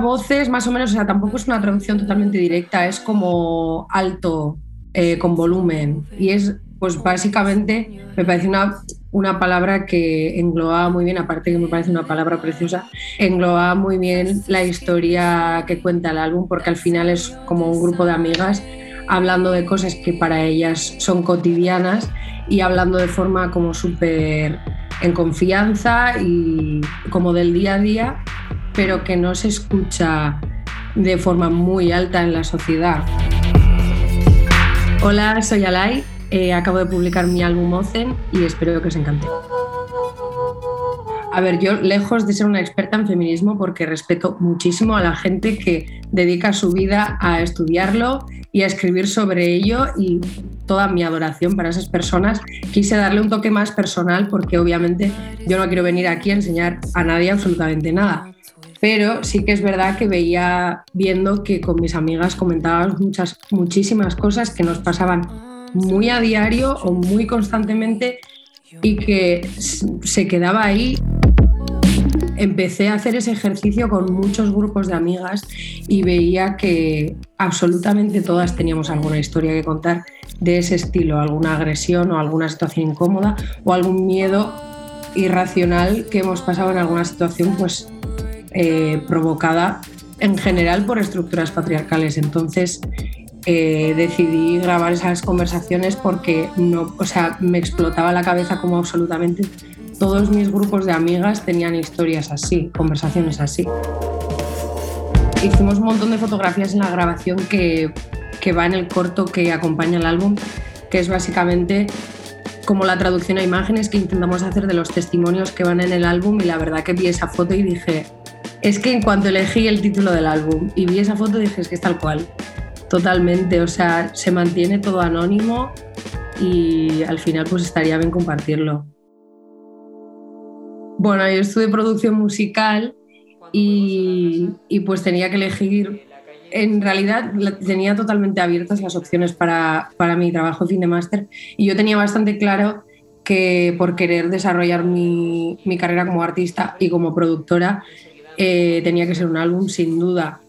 Esa voz es más o menos, o sea, tampoco es una traducción totalmente directa, es como alto, eh, con volumen. Y es, pues básicamente, me parece una, una palabra que engloba muy bien, aparte que me parece una palabra preciosa, engloba muy bien la historia que cuenta el álbum, porque al final es como un grupo de amigas hablando de cosas que para ellas son cotidianas y hablando de forma como súper en confianza y como del día a día, pero que no se escucha de forma muy alta en la sociedad. Hola, soy Alay, eh, acabo de publicar mi álbum Ozen y espero que os encante. A ver, yo lejos de ser una experta en feminismo, porque respeto muchísimo a la gente que dedica su vida a estudiarlo y a escribir sobre ello y toda mi adoración para esas personas, quise darle un toque más personal porque obviamente yo no quiero venir aquí a enseñar a nadie absolutamente nada. Pero sí que es verdad que veía viendo que con mis amigas comentábamos muchas, muchísimas cosas que nos pasaban muy a diario o muy constantemente y que se quedaba ahí. Empecé a hacer ese ejercicio con muchos grupos de amigas y veía que absolutamente todas teníamos alguna historia que contar de ese estilo, alguna agresión o alguna situación incómoda o algún miedo irracional que hemos pasado en alguna situación pues eh, provocada en general por estructuras patriarcales. Entonces, eh, decidí grabar esas conversaciones porque no, o sea, me explotaba la cabeza como absolutamente todos mis grupos de amigas tenían historias así, conversaciones así. Hicimos un montón de fotografías en la grabación que, que va en el corto que acompaña el álbum, que es básicamente como la traducción a imágenes que intentamos hacer de los testimonios que van en el álbum y la verdad que vi esa foto y dije, es que en cuanto elegí el título del álbum y vi esa foto dije, es que es tal cual, Totalmente, o sea, se mantiene todo anónimo y al final pues estaría bien compartirlo. Bueno, yo estudié producción musical y, pues tenía que elegir, en realidad tenía totalmente abiertas las opciones para, mi trabajo fin de máster y yo tenía bastante claro que por querer desarrollar mi, carrera como artista y como productora eh, tenía que ser un álbum sin duda,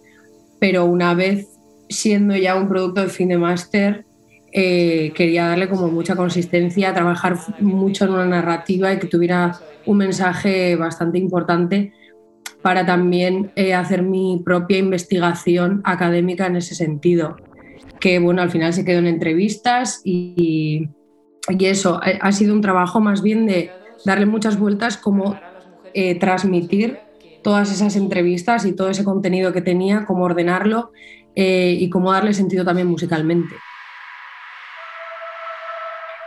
pero una vez siendo ya un producto de fin de máster, eh, quería darle como mucha consistencia, trabajar mucho en una narrativa y que tuviera un mensaje bastante importante para también eh, hacer mi propia investigación académica en ese sentido. Que bueno, al final se quedó en entrevistas y, y eso ha sido un trabajo más bien de darle muchas vueltas como transmitir todas esas entrevistas y todo ese contenido que tenía, cómo ordenarlo eh, y cómo darle sentido también musicalmente.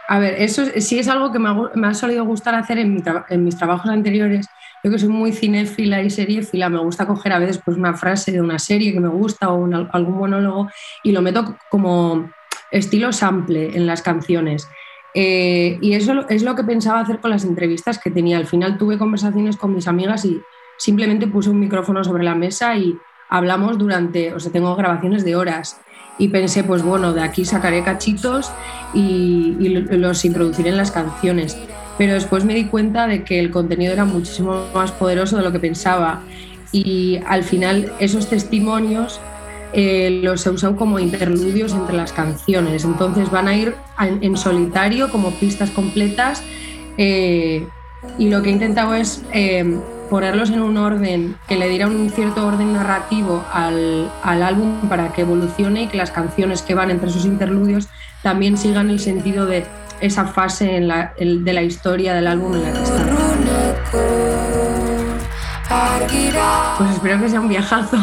A ver, eso sí es algo que me ha, solido gustar hacer en, en, mis trabajos anteriores. Yo que soy muy cinéfila y seriéfila, me gusta coger a veces pues, una frase de una serie que me gusta o algún monólogo y lo meto como estilo sample en las canciones. Eh, y eso es lo que pensaba hacer con las entrevistas que tenía. Al final tuve conversaciones con mis amigas y simplemente puse un micrófono sobre la mesa y hablamos durante, o sea, tengo grabaciones de horas y pensé, pues bueno, de aquí sacaré cachitos y, los introduciré en las canciones. Pero después me di cuenta de que el contenido era muchísimo más poderoso de lo que pensaba y al final esos testimonios eh, los he usado como interludios entre las canciones. Entonces van a ir en, solitario como pistas completas eh, y lo que he intentado es... Eh, ponerlos en un orden que le diera un cierto orden narrativo al, álbum para que evolucione y que las canciones que van entre sus interludios también sigan el sentido de esa fase de la historia del álbum en la que está. Pues espero que sea un viajazo.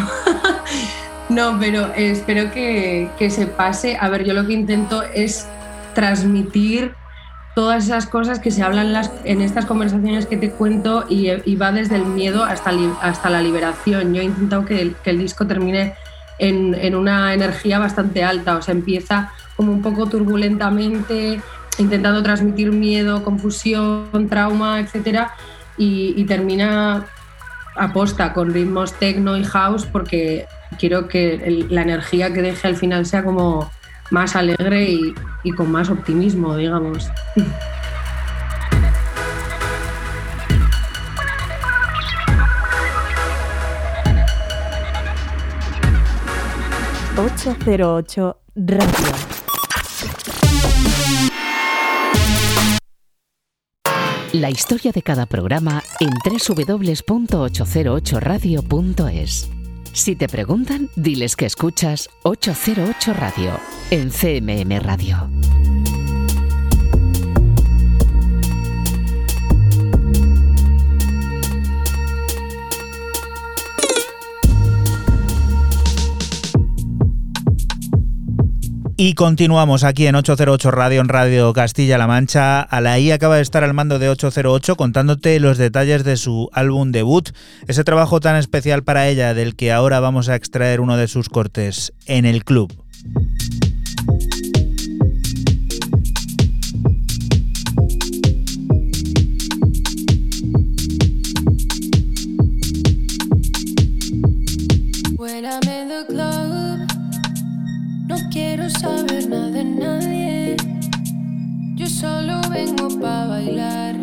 no, pero espero que, que se pase. A ver, yo lo que intento es transmitir todas esas cosas que se hablan en estas conversaciones que te cuento y, va desde el miedo hasta, hasta la liberación. Yo he intentado que el, disco termine en, una energía bastante alta, o sea, empieza como un poco turbulentamente, intentando transmitir miedo, confusión, trauma, etc. Y, y termina aposta con ritmos techno y house porque quiero que la energía que deje al final sea como más alegre y, con más optimismo, digamos. ...808 Radio. La historia de cada programa en www.808radio.es. Si te preguntan, diles que escuchas 808 Radio en CMM Radio. Y continuamos aquí en 808 Radio, en Radio Castilla-La Mancha. Alaí acaba de estar al mando de 808 contándote los detalles de su álbum debut, ese trabajo tan especial para ella del que ahora vamos a extraer uno de sus cortes, en el club. Quiero saber nada de nadie. Yo solo vengo para bailar.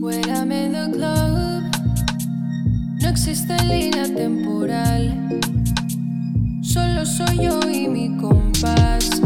When I'm in the club, no existe línea temporal. Solo soy yo y mi compás.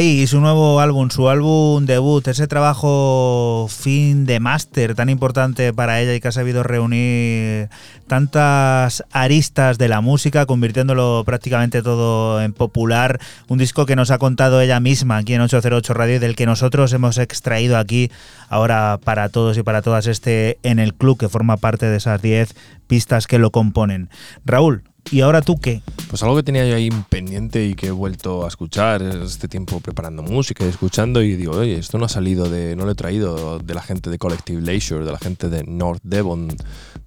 Y su nuevo álbum, su álbum debut, ese trabajo fin de máster tan importante para ella y que ha sabido reunir tantas aristas de la música, convirtiéndolo prácticamente todo en popular. Un disco que nos ha contado ella misma aquí en 808 Radio y del que nosotros hemos extraído aquí ahora para todos y para todas este en el club que forma parte de esas 10 pistas que lo componen. Raúl, ¿Y ahora tú qué? Pues algo que tenía yo ahí pendiente y que he vuelto a escuchar este tiempo preparando música y escuchando y digo, oye, esto no ha salido de, no lo he traído de la gente de Collective Leisure, de la gente de North Devon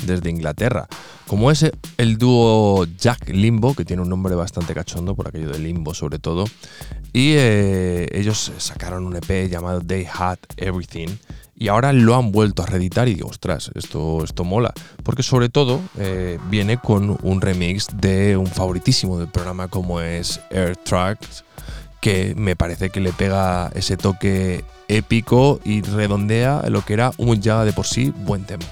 desde Inglaterra. Como es el dúo Jack Limbo, que tiene un nombre bastante cachondo por aquello de Limbo sobre todo, y eh, ellos sacaron un EP llamado They Had Everything y ahora lo han vuelto a reeditar y digo, ostras, esto, esto mola. Porque sobre todo eh, viene con un remix de un favoritísimo del programa como es Air Tracks, que me parece que le pega ese toque épico y redondea lo que era un ya de por sí buen tema.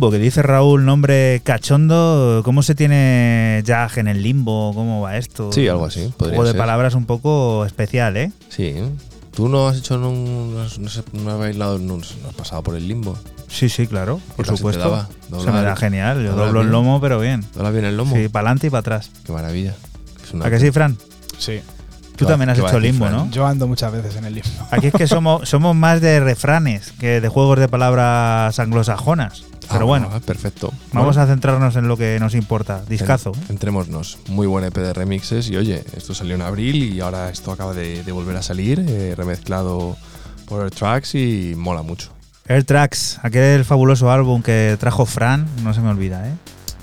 Limbo, que dice Raúl, nombre cachondo. ¿Cómo se tiene Jag en el limbo? ¿Cómo va esto? Sí, algo así. Un juego de palabras un poco especial, ¿eh? Sí. ¿Tú no has hecho un, no, sé, no has bailado, no, has pasado por el limbo? Sí, sí, claro, por supuesto. Se, daba, se me da genial. Yo doblo el lomo, pero bien. ¿Dobla bien el lomo? Sí, para adelante y para atrás. Qué maravilla. ¿A que sí, Fran? Sí. Tú también has hecho limbo, ¿no? Yo ando muchas veces en el limbo. Aquí es que somos, somos más de refranes que de juegos de palabras anglosajonas. Pero Ah, bueno, perfecto. vamos Bueno, a centrarnos en lo que nos importa. Discazo. en- Entrémonos. Muy buen EP de remixes. Y oye, esto salió en abril y ahora esto acaba de, de volver a salir, eh, remezclado por Air Tracks y mola mucho. Air Tracks, aquel fabuloso álbum que trajo Fran, no se me olvida, ¿eh?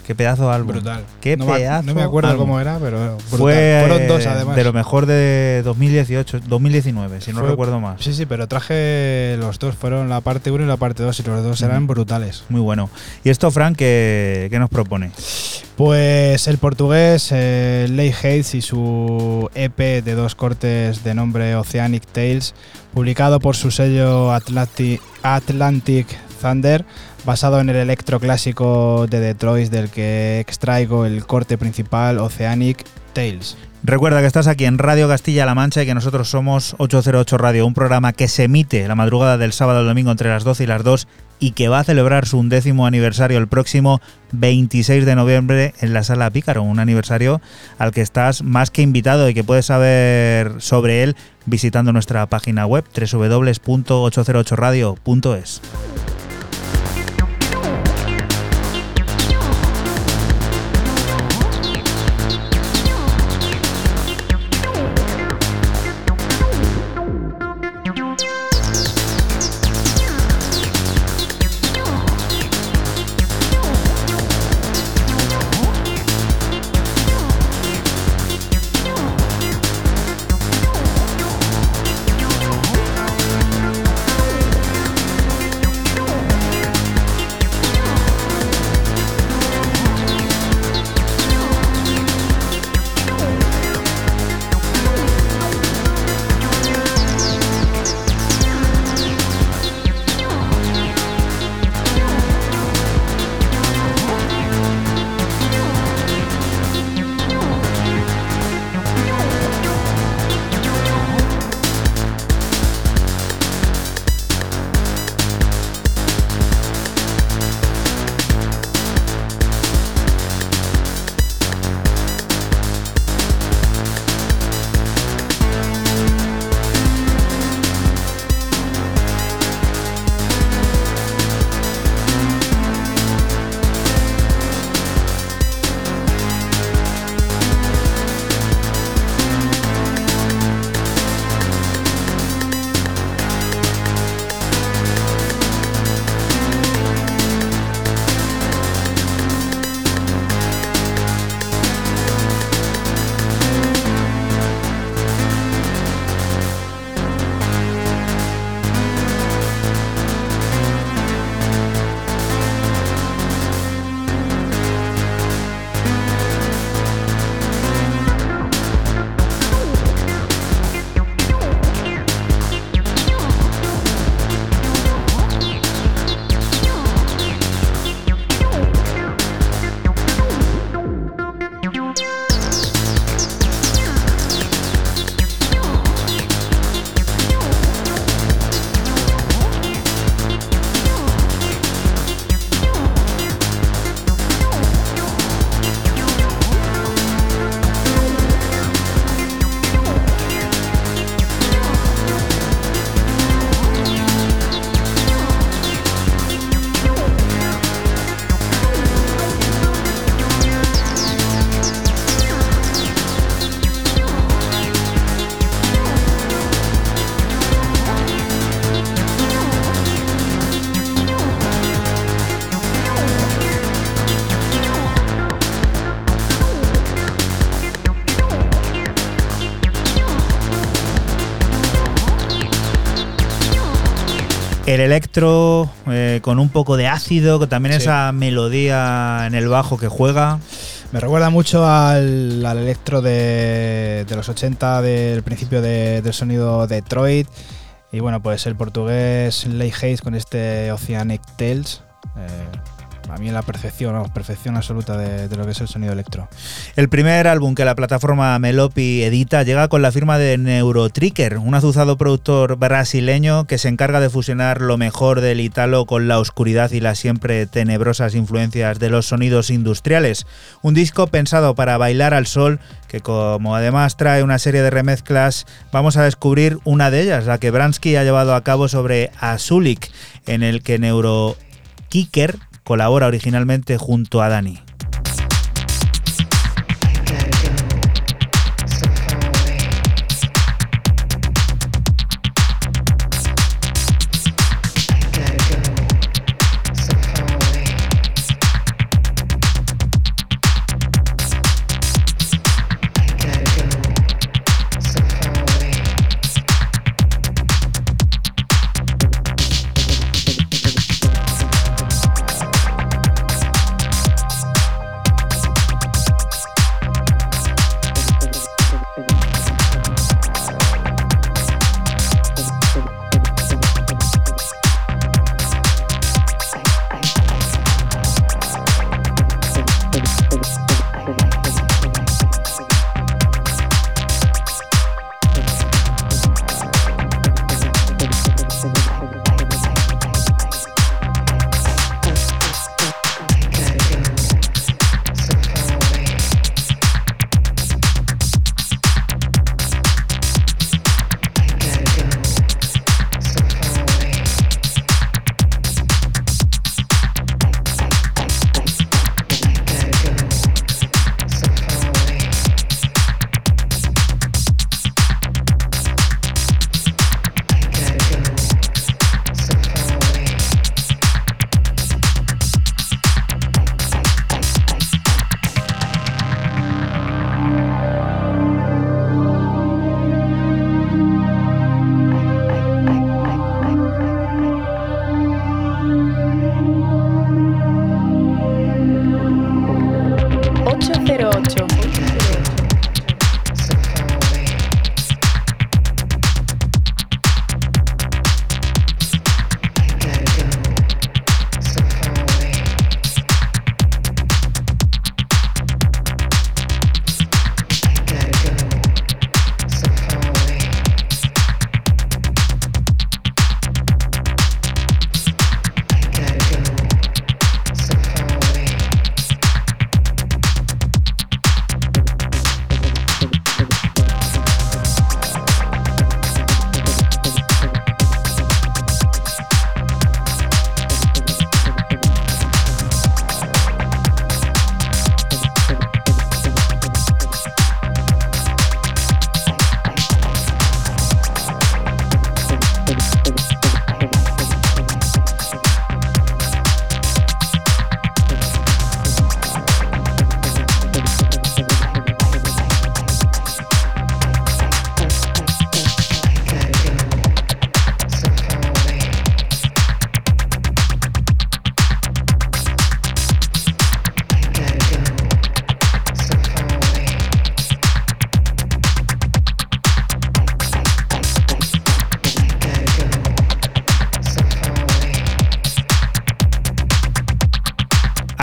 Qué pedazo de álbum. Brutal. Qué no, me, pedazo no me acuerdo álbum. cómo era, pero brutal. Fue fueron dos además. de lo mejor de 2018, 2019, si no recuerdo más. Sí, sí, pero traje los dos, fueron la parte 1 y la parte 2 y los dos eran brutales. Muy bueno. ¿Y esto, Frank, qué, qué nos propone? Pues el portugués eh, Leigh Hayes y su EP de dos cortes de nombre Oceanic Tales, publicado por su sello Atlantic, Atlantic Thunder, basado en el electro clásico de Detroit del que extraigo el corte principal Oceanic Tales. Recuerda que estás aquí en Radio Castilla-La Mancha y que nosotros somos 808 Radio, un programa que se emite la madrugada del sábado al domingo entre las 12 y las 2 y que va a celebrar su undécimo aniversario el próximo 26 de noviembre en la Sala Pícaro, un aniversario al que estás más que invitado y que puedes saber sobre él visitando nuestra página web www.808radio.es. electro eh, con un poco de ácido, con también Sí. esa melodía en el bajo que juega. Me recuerda mucho al, al electro de, de los 80, del principio de- del sonido Detroit. Y bueno, pues el portugués Leigh Hayes con este Oceanic Tales. eh, a mí la perfección, vamos, perfección absoluta de, de lo que es el sonido electro. El primer álbum que la plataforma Melopi edita llega con la firma de Neurotricker, un azuzado productor brasileño que se encarga de fusionar lo mejor del italo con la oscuridad y las siempre tenebrosas influencias de los sonidos industriales. Un disco pensado para bailar al sol que como además trae una serie de remezclas, vamos a descubrir una de ellas, la que Bransky ha llevado a cabo sobre Azulik, en el que Neurokicker colabora originalmente junto a Dani.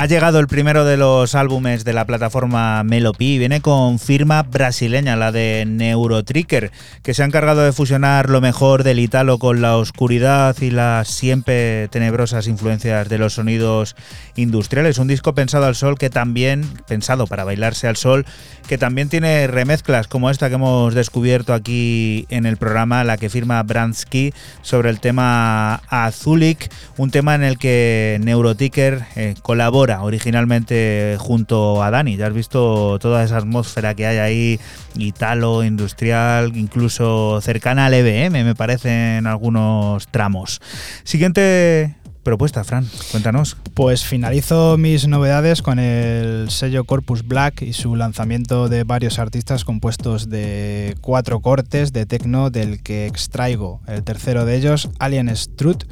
Ha llegado el primero de los álbumes de la plataforma Melopy y viene con firma brasileña, la de Neurotricker, que se ha encargado de fusionar lo mejor del italo con la oscuridad y las siempre tenebrosas influencias de los sonidos industriales. Un disco pensado al sol que también, pensado para bailarse al sol, que también tiene remezclas como esta que hemos descubierto aquí en el programa, la que firma Bransky sobre el tema Azulik, un tema en el que Neuroticker eh, colabora originalmente junto a Dani. Ya has visto toda esa atmósfera que hay ahí, italo, industrial, incluso cercana al EBM, me parece en algunos tramos. Siguiente propuesta, Fran, cuéntanos. Pues finalizo mis novedades con el sello Corpus Black y su lanzamiento de varios artistas compuestos de cuatro cortes de techno del que extraigo el tercero de ellos, Alien Strut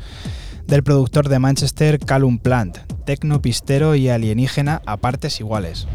del productor de Manchester Callum Plant, tecno pistero y alienígena a partes iguales.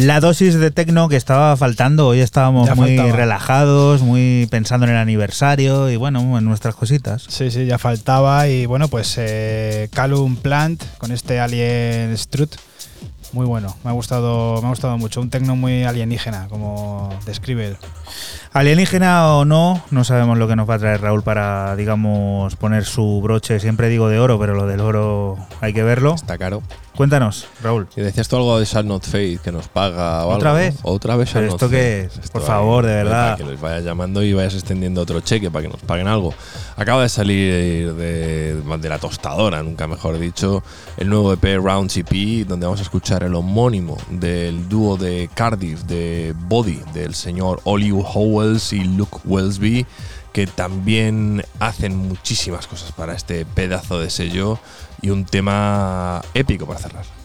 La dosis de tecno que estaba faltando, hoy estábamos muy relajados, muy pensando en el aniversario y bueno, en nuestras cositas. Sí, sí, ya faltaba y bueno, pues eh, Calum Plant con este Alien Strut, muy bueno, me ha gustado, me ha gustado mucho, un tecno muy alienígena, como describe Alienígena o no, no sabemos lo que nos va a traer Raúl para, digamos, poner su broche, siempre digo de oro, pero lo del oro hay que verlo. Está caro. Cuéntanos, Raúl. Y decías tú algo de Shall Not Fade, que nos paga o ¿Otra vez? Otra vez Shall ¿Esto qué es? Por favor, de verdad. Para que les vayas llamando y vayas extendiendo otro cheque para que nos paguen algo. Acaba de salir de, de la tostadora, nunca mejor dicho, el nuevo EP Round CP, donde vamos a escuchar el homónimo del dúo de Cardiff, de Body, del señor Oliver Howells y Luke Wellesby que también hacen muchísimas cosas para este pedazo de sello y un tema épico para cerrar.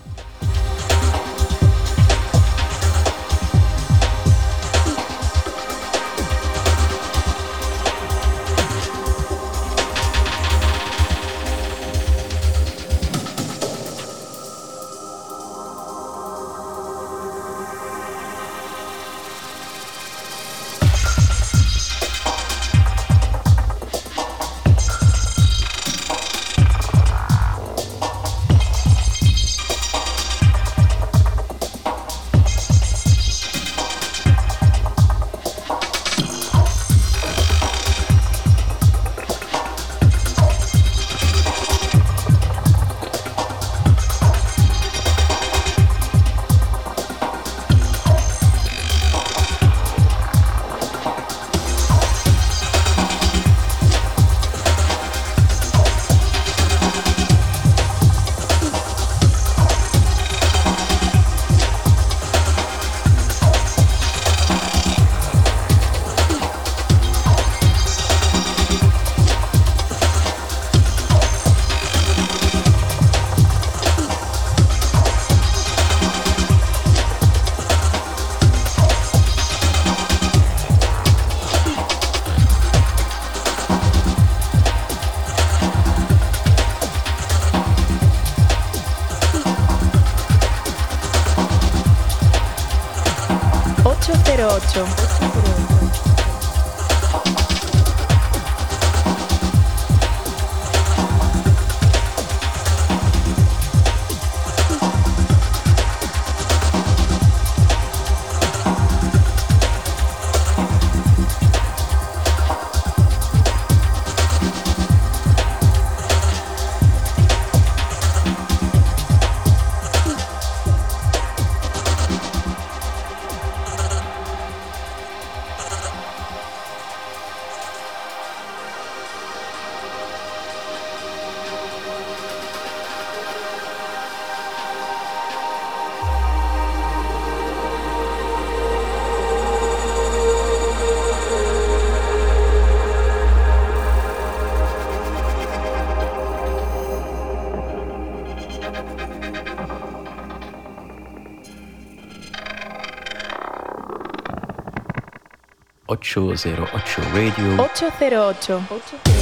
808 Radio. 808. 808.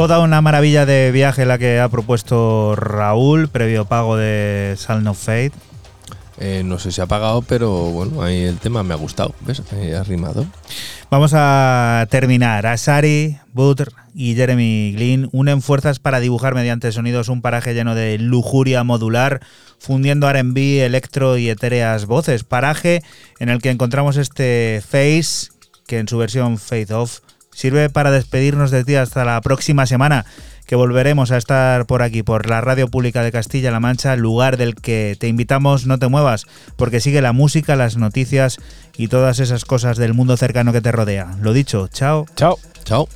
Toda una maravilla de viaje la que ha propuesto Raúl, previo pago de Sound of Fate. Eh, no sé si ha pagado, pero bueno, ahí el tema me ha gustado. ¿Ves? Eh, ha rimado. Vamos a terminar. Asari, Butr y Jeremy Glynn unen fuerzas para dibujar mediante sonidos un paraje lleno de lujuria modular, fundiendo RB, electro y etéreas voces. Paraje en el que encontramos este Face, que en su versión Fade Off sirve para despedirnos de ti hasta la próxima semana, que volveremos a estar por aquí, por la Radio Pública de Castilla-La Mancha, lugar del que te invitamos no te muevas, porque sigue la música, las noticias y todas esas cosas del mundo cercano que te rodea. Lo dicho, chao. Chao. Chao.